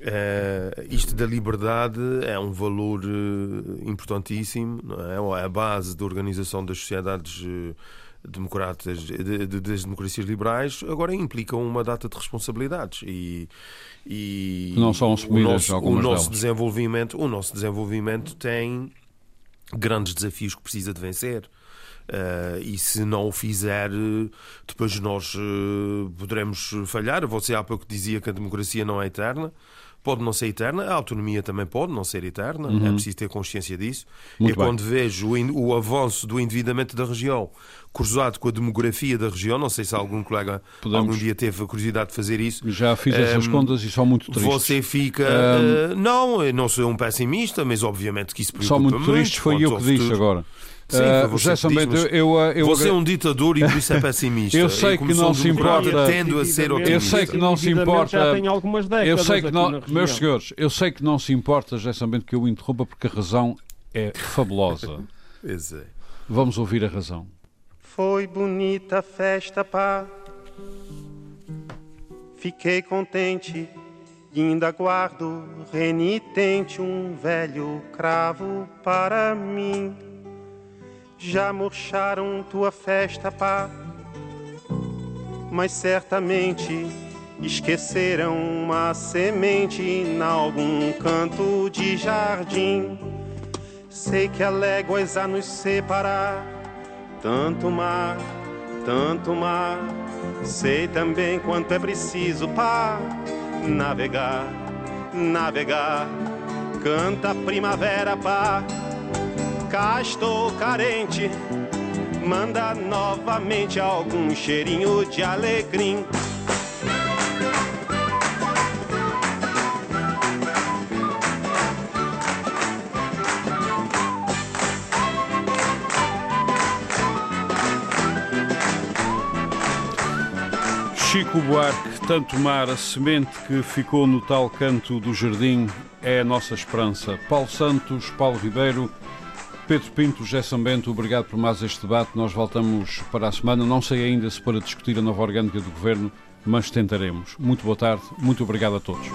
Uh, isto da liberdade é um valor uh, importantíssimo, não é? é a base da organização das sociedades uh, democratas, de, de, das democracias liberais, agora implica uma data de responsabilidades e, e não são assumidas o nosso, o nosso desenvolvimento, o nosso desenvolvimento tem grandes desafios que precisa de vencer. Uh, e se não o fizer, depois nós uh, poderemos falhar. Você há pouco dizia que a democracia não é eterna pode não ser eterna, a autonomia também pode não ser eterna, uhum. é preciso ter consciência disso. Muito e bem. quando vejo o, o, avanço do endividamento da região cruzado com a demografia da região, não sei se algum colega Podemos... algum dia teve a curiosidade de fazer isso. Já fiz essas um, contas e são muito tristes. Você fica. Um... Uh, não, eu não sou um pessimista, mas obviamente que isso preocupa São muito tristes, foi eu que disse agora. Sim, uh, José Sambento, eu, eu, você é um ditador e por isso é *laughs* pessimista. eu sei que não se importa. Tendo a ser eu sei que não se importa. Já tem algumas décadas eu sei que não, meus senhores, eu sei que não se importa, José Sambento, que eu o interrompa porque a razão é fabulosa. *laughs* pois é. Vamos ouvir a razão. Foi bonita a festa, pá. Fiquei contente e ainda guardo renitente um velho cravo para mim já murcharam tua festa, pá. Mas certamente esqueceram uma semente em algum canto de jardim. Sei que há léguas a nos separar, tanto mar, tanto mar. Sei também quanto é preciso para navegar, navegar. Canta primavera, pá cá estou carente. Manda novamente algum cheirinho de alegria. Chico Buarque, tanto mar, a semente que ficou no tal canto do jardim é a nossa esperança. Paulo Santos, Paulo Ribeiro, Pedro Pinto, José Sambento, obrigado por mais este debate. Nós voltamos para a semana. Não sei ainda se para discutir a nova orgânica do Governo, mas tentaremos. Muito boa tarde, muito obrigado a todos.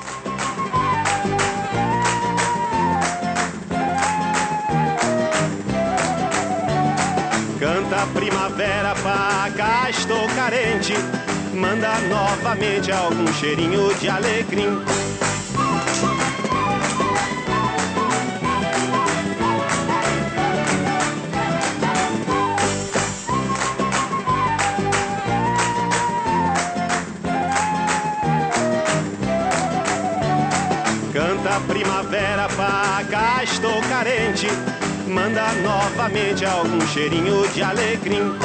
Canta a primavera, cá estou carente. Manda novamente algum cheirinho de alecrim. manda novamente algum cheirinho de alecrim.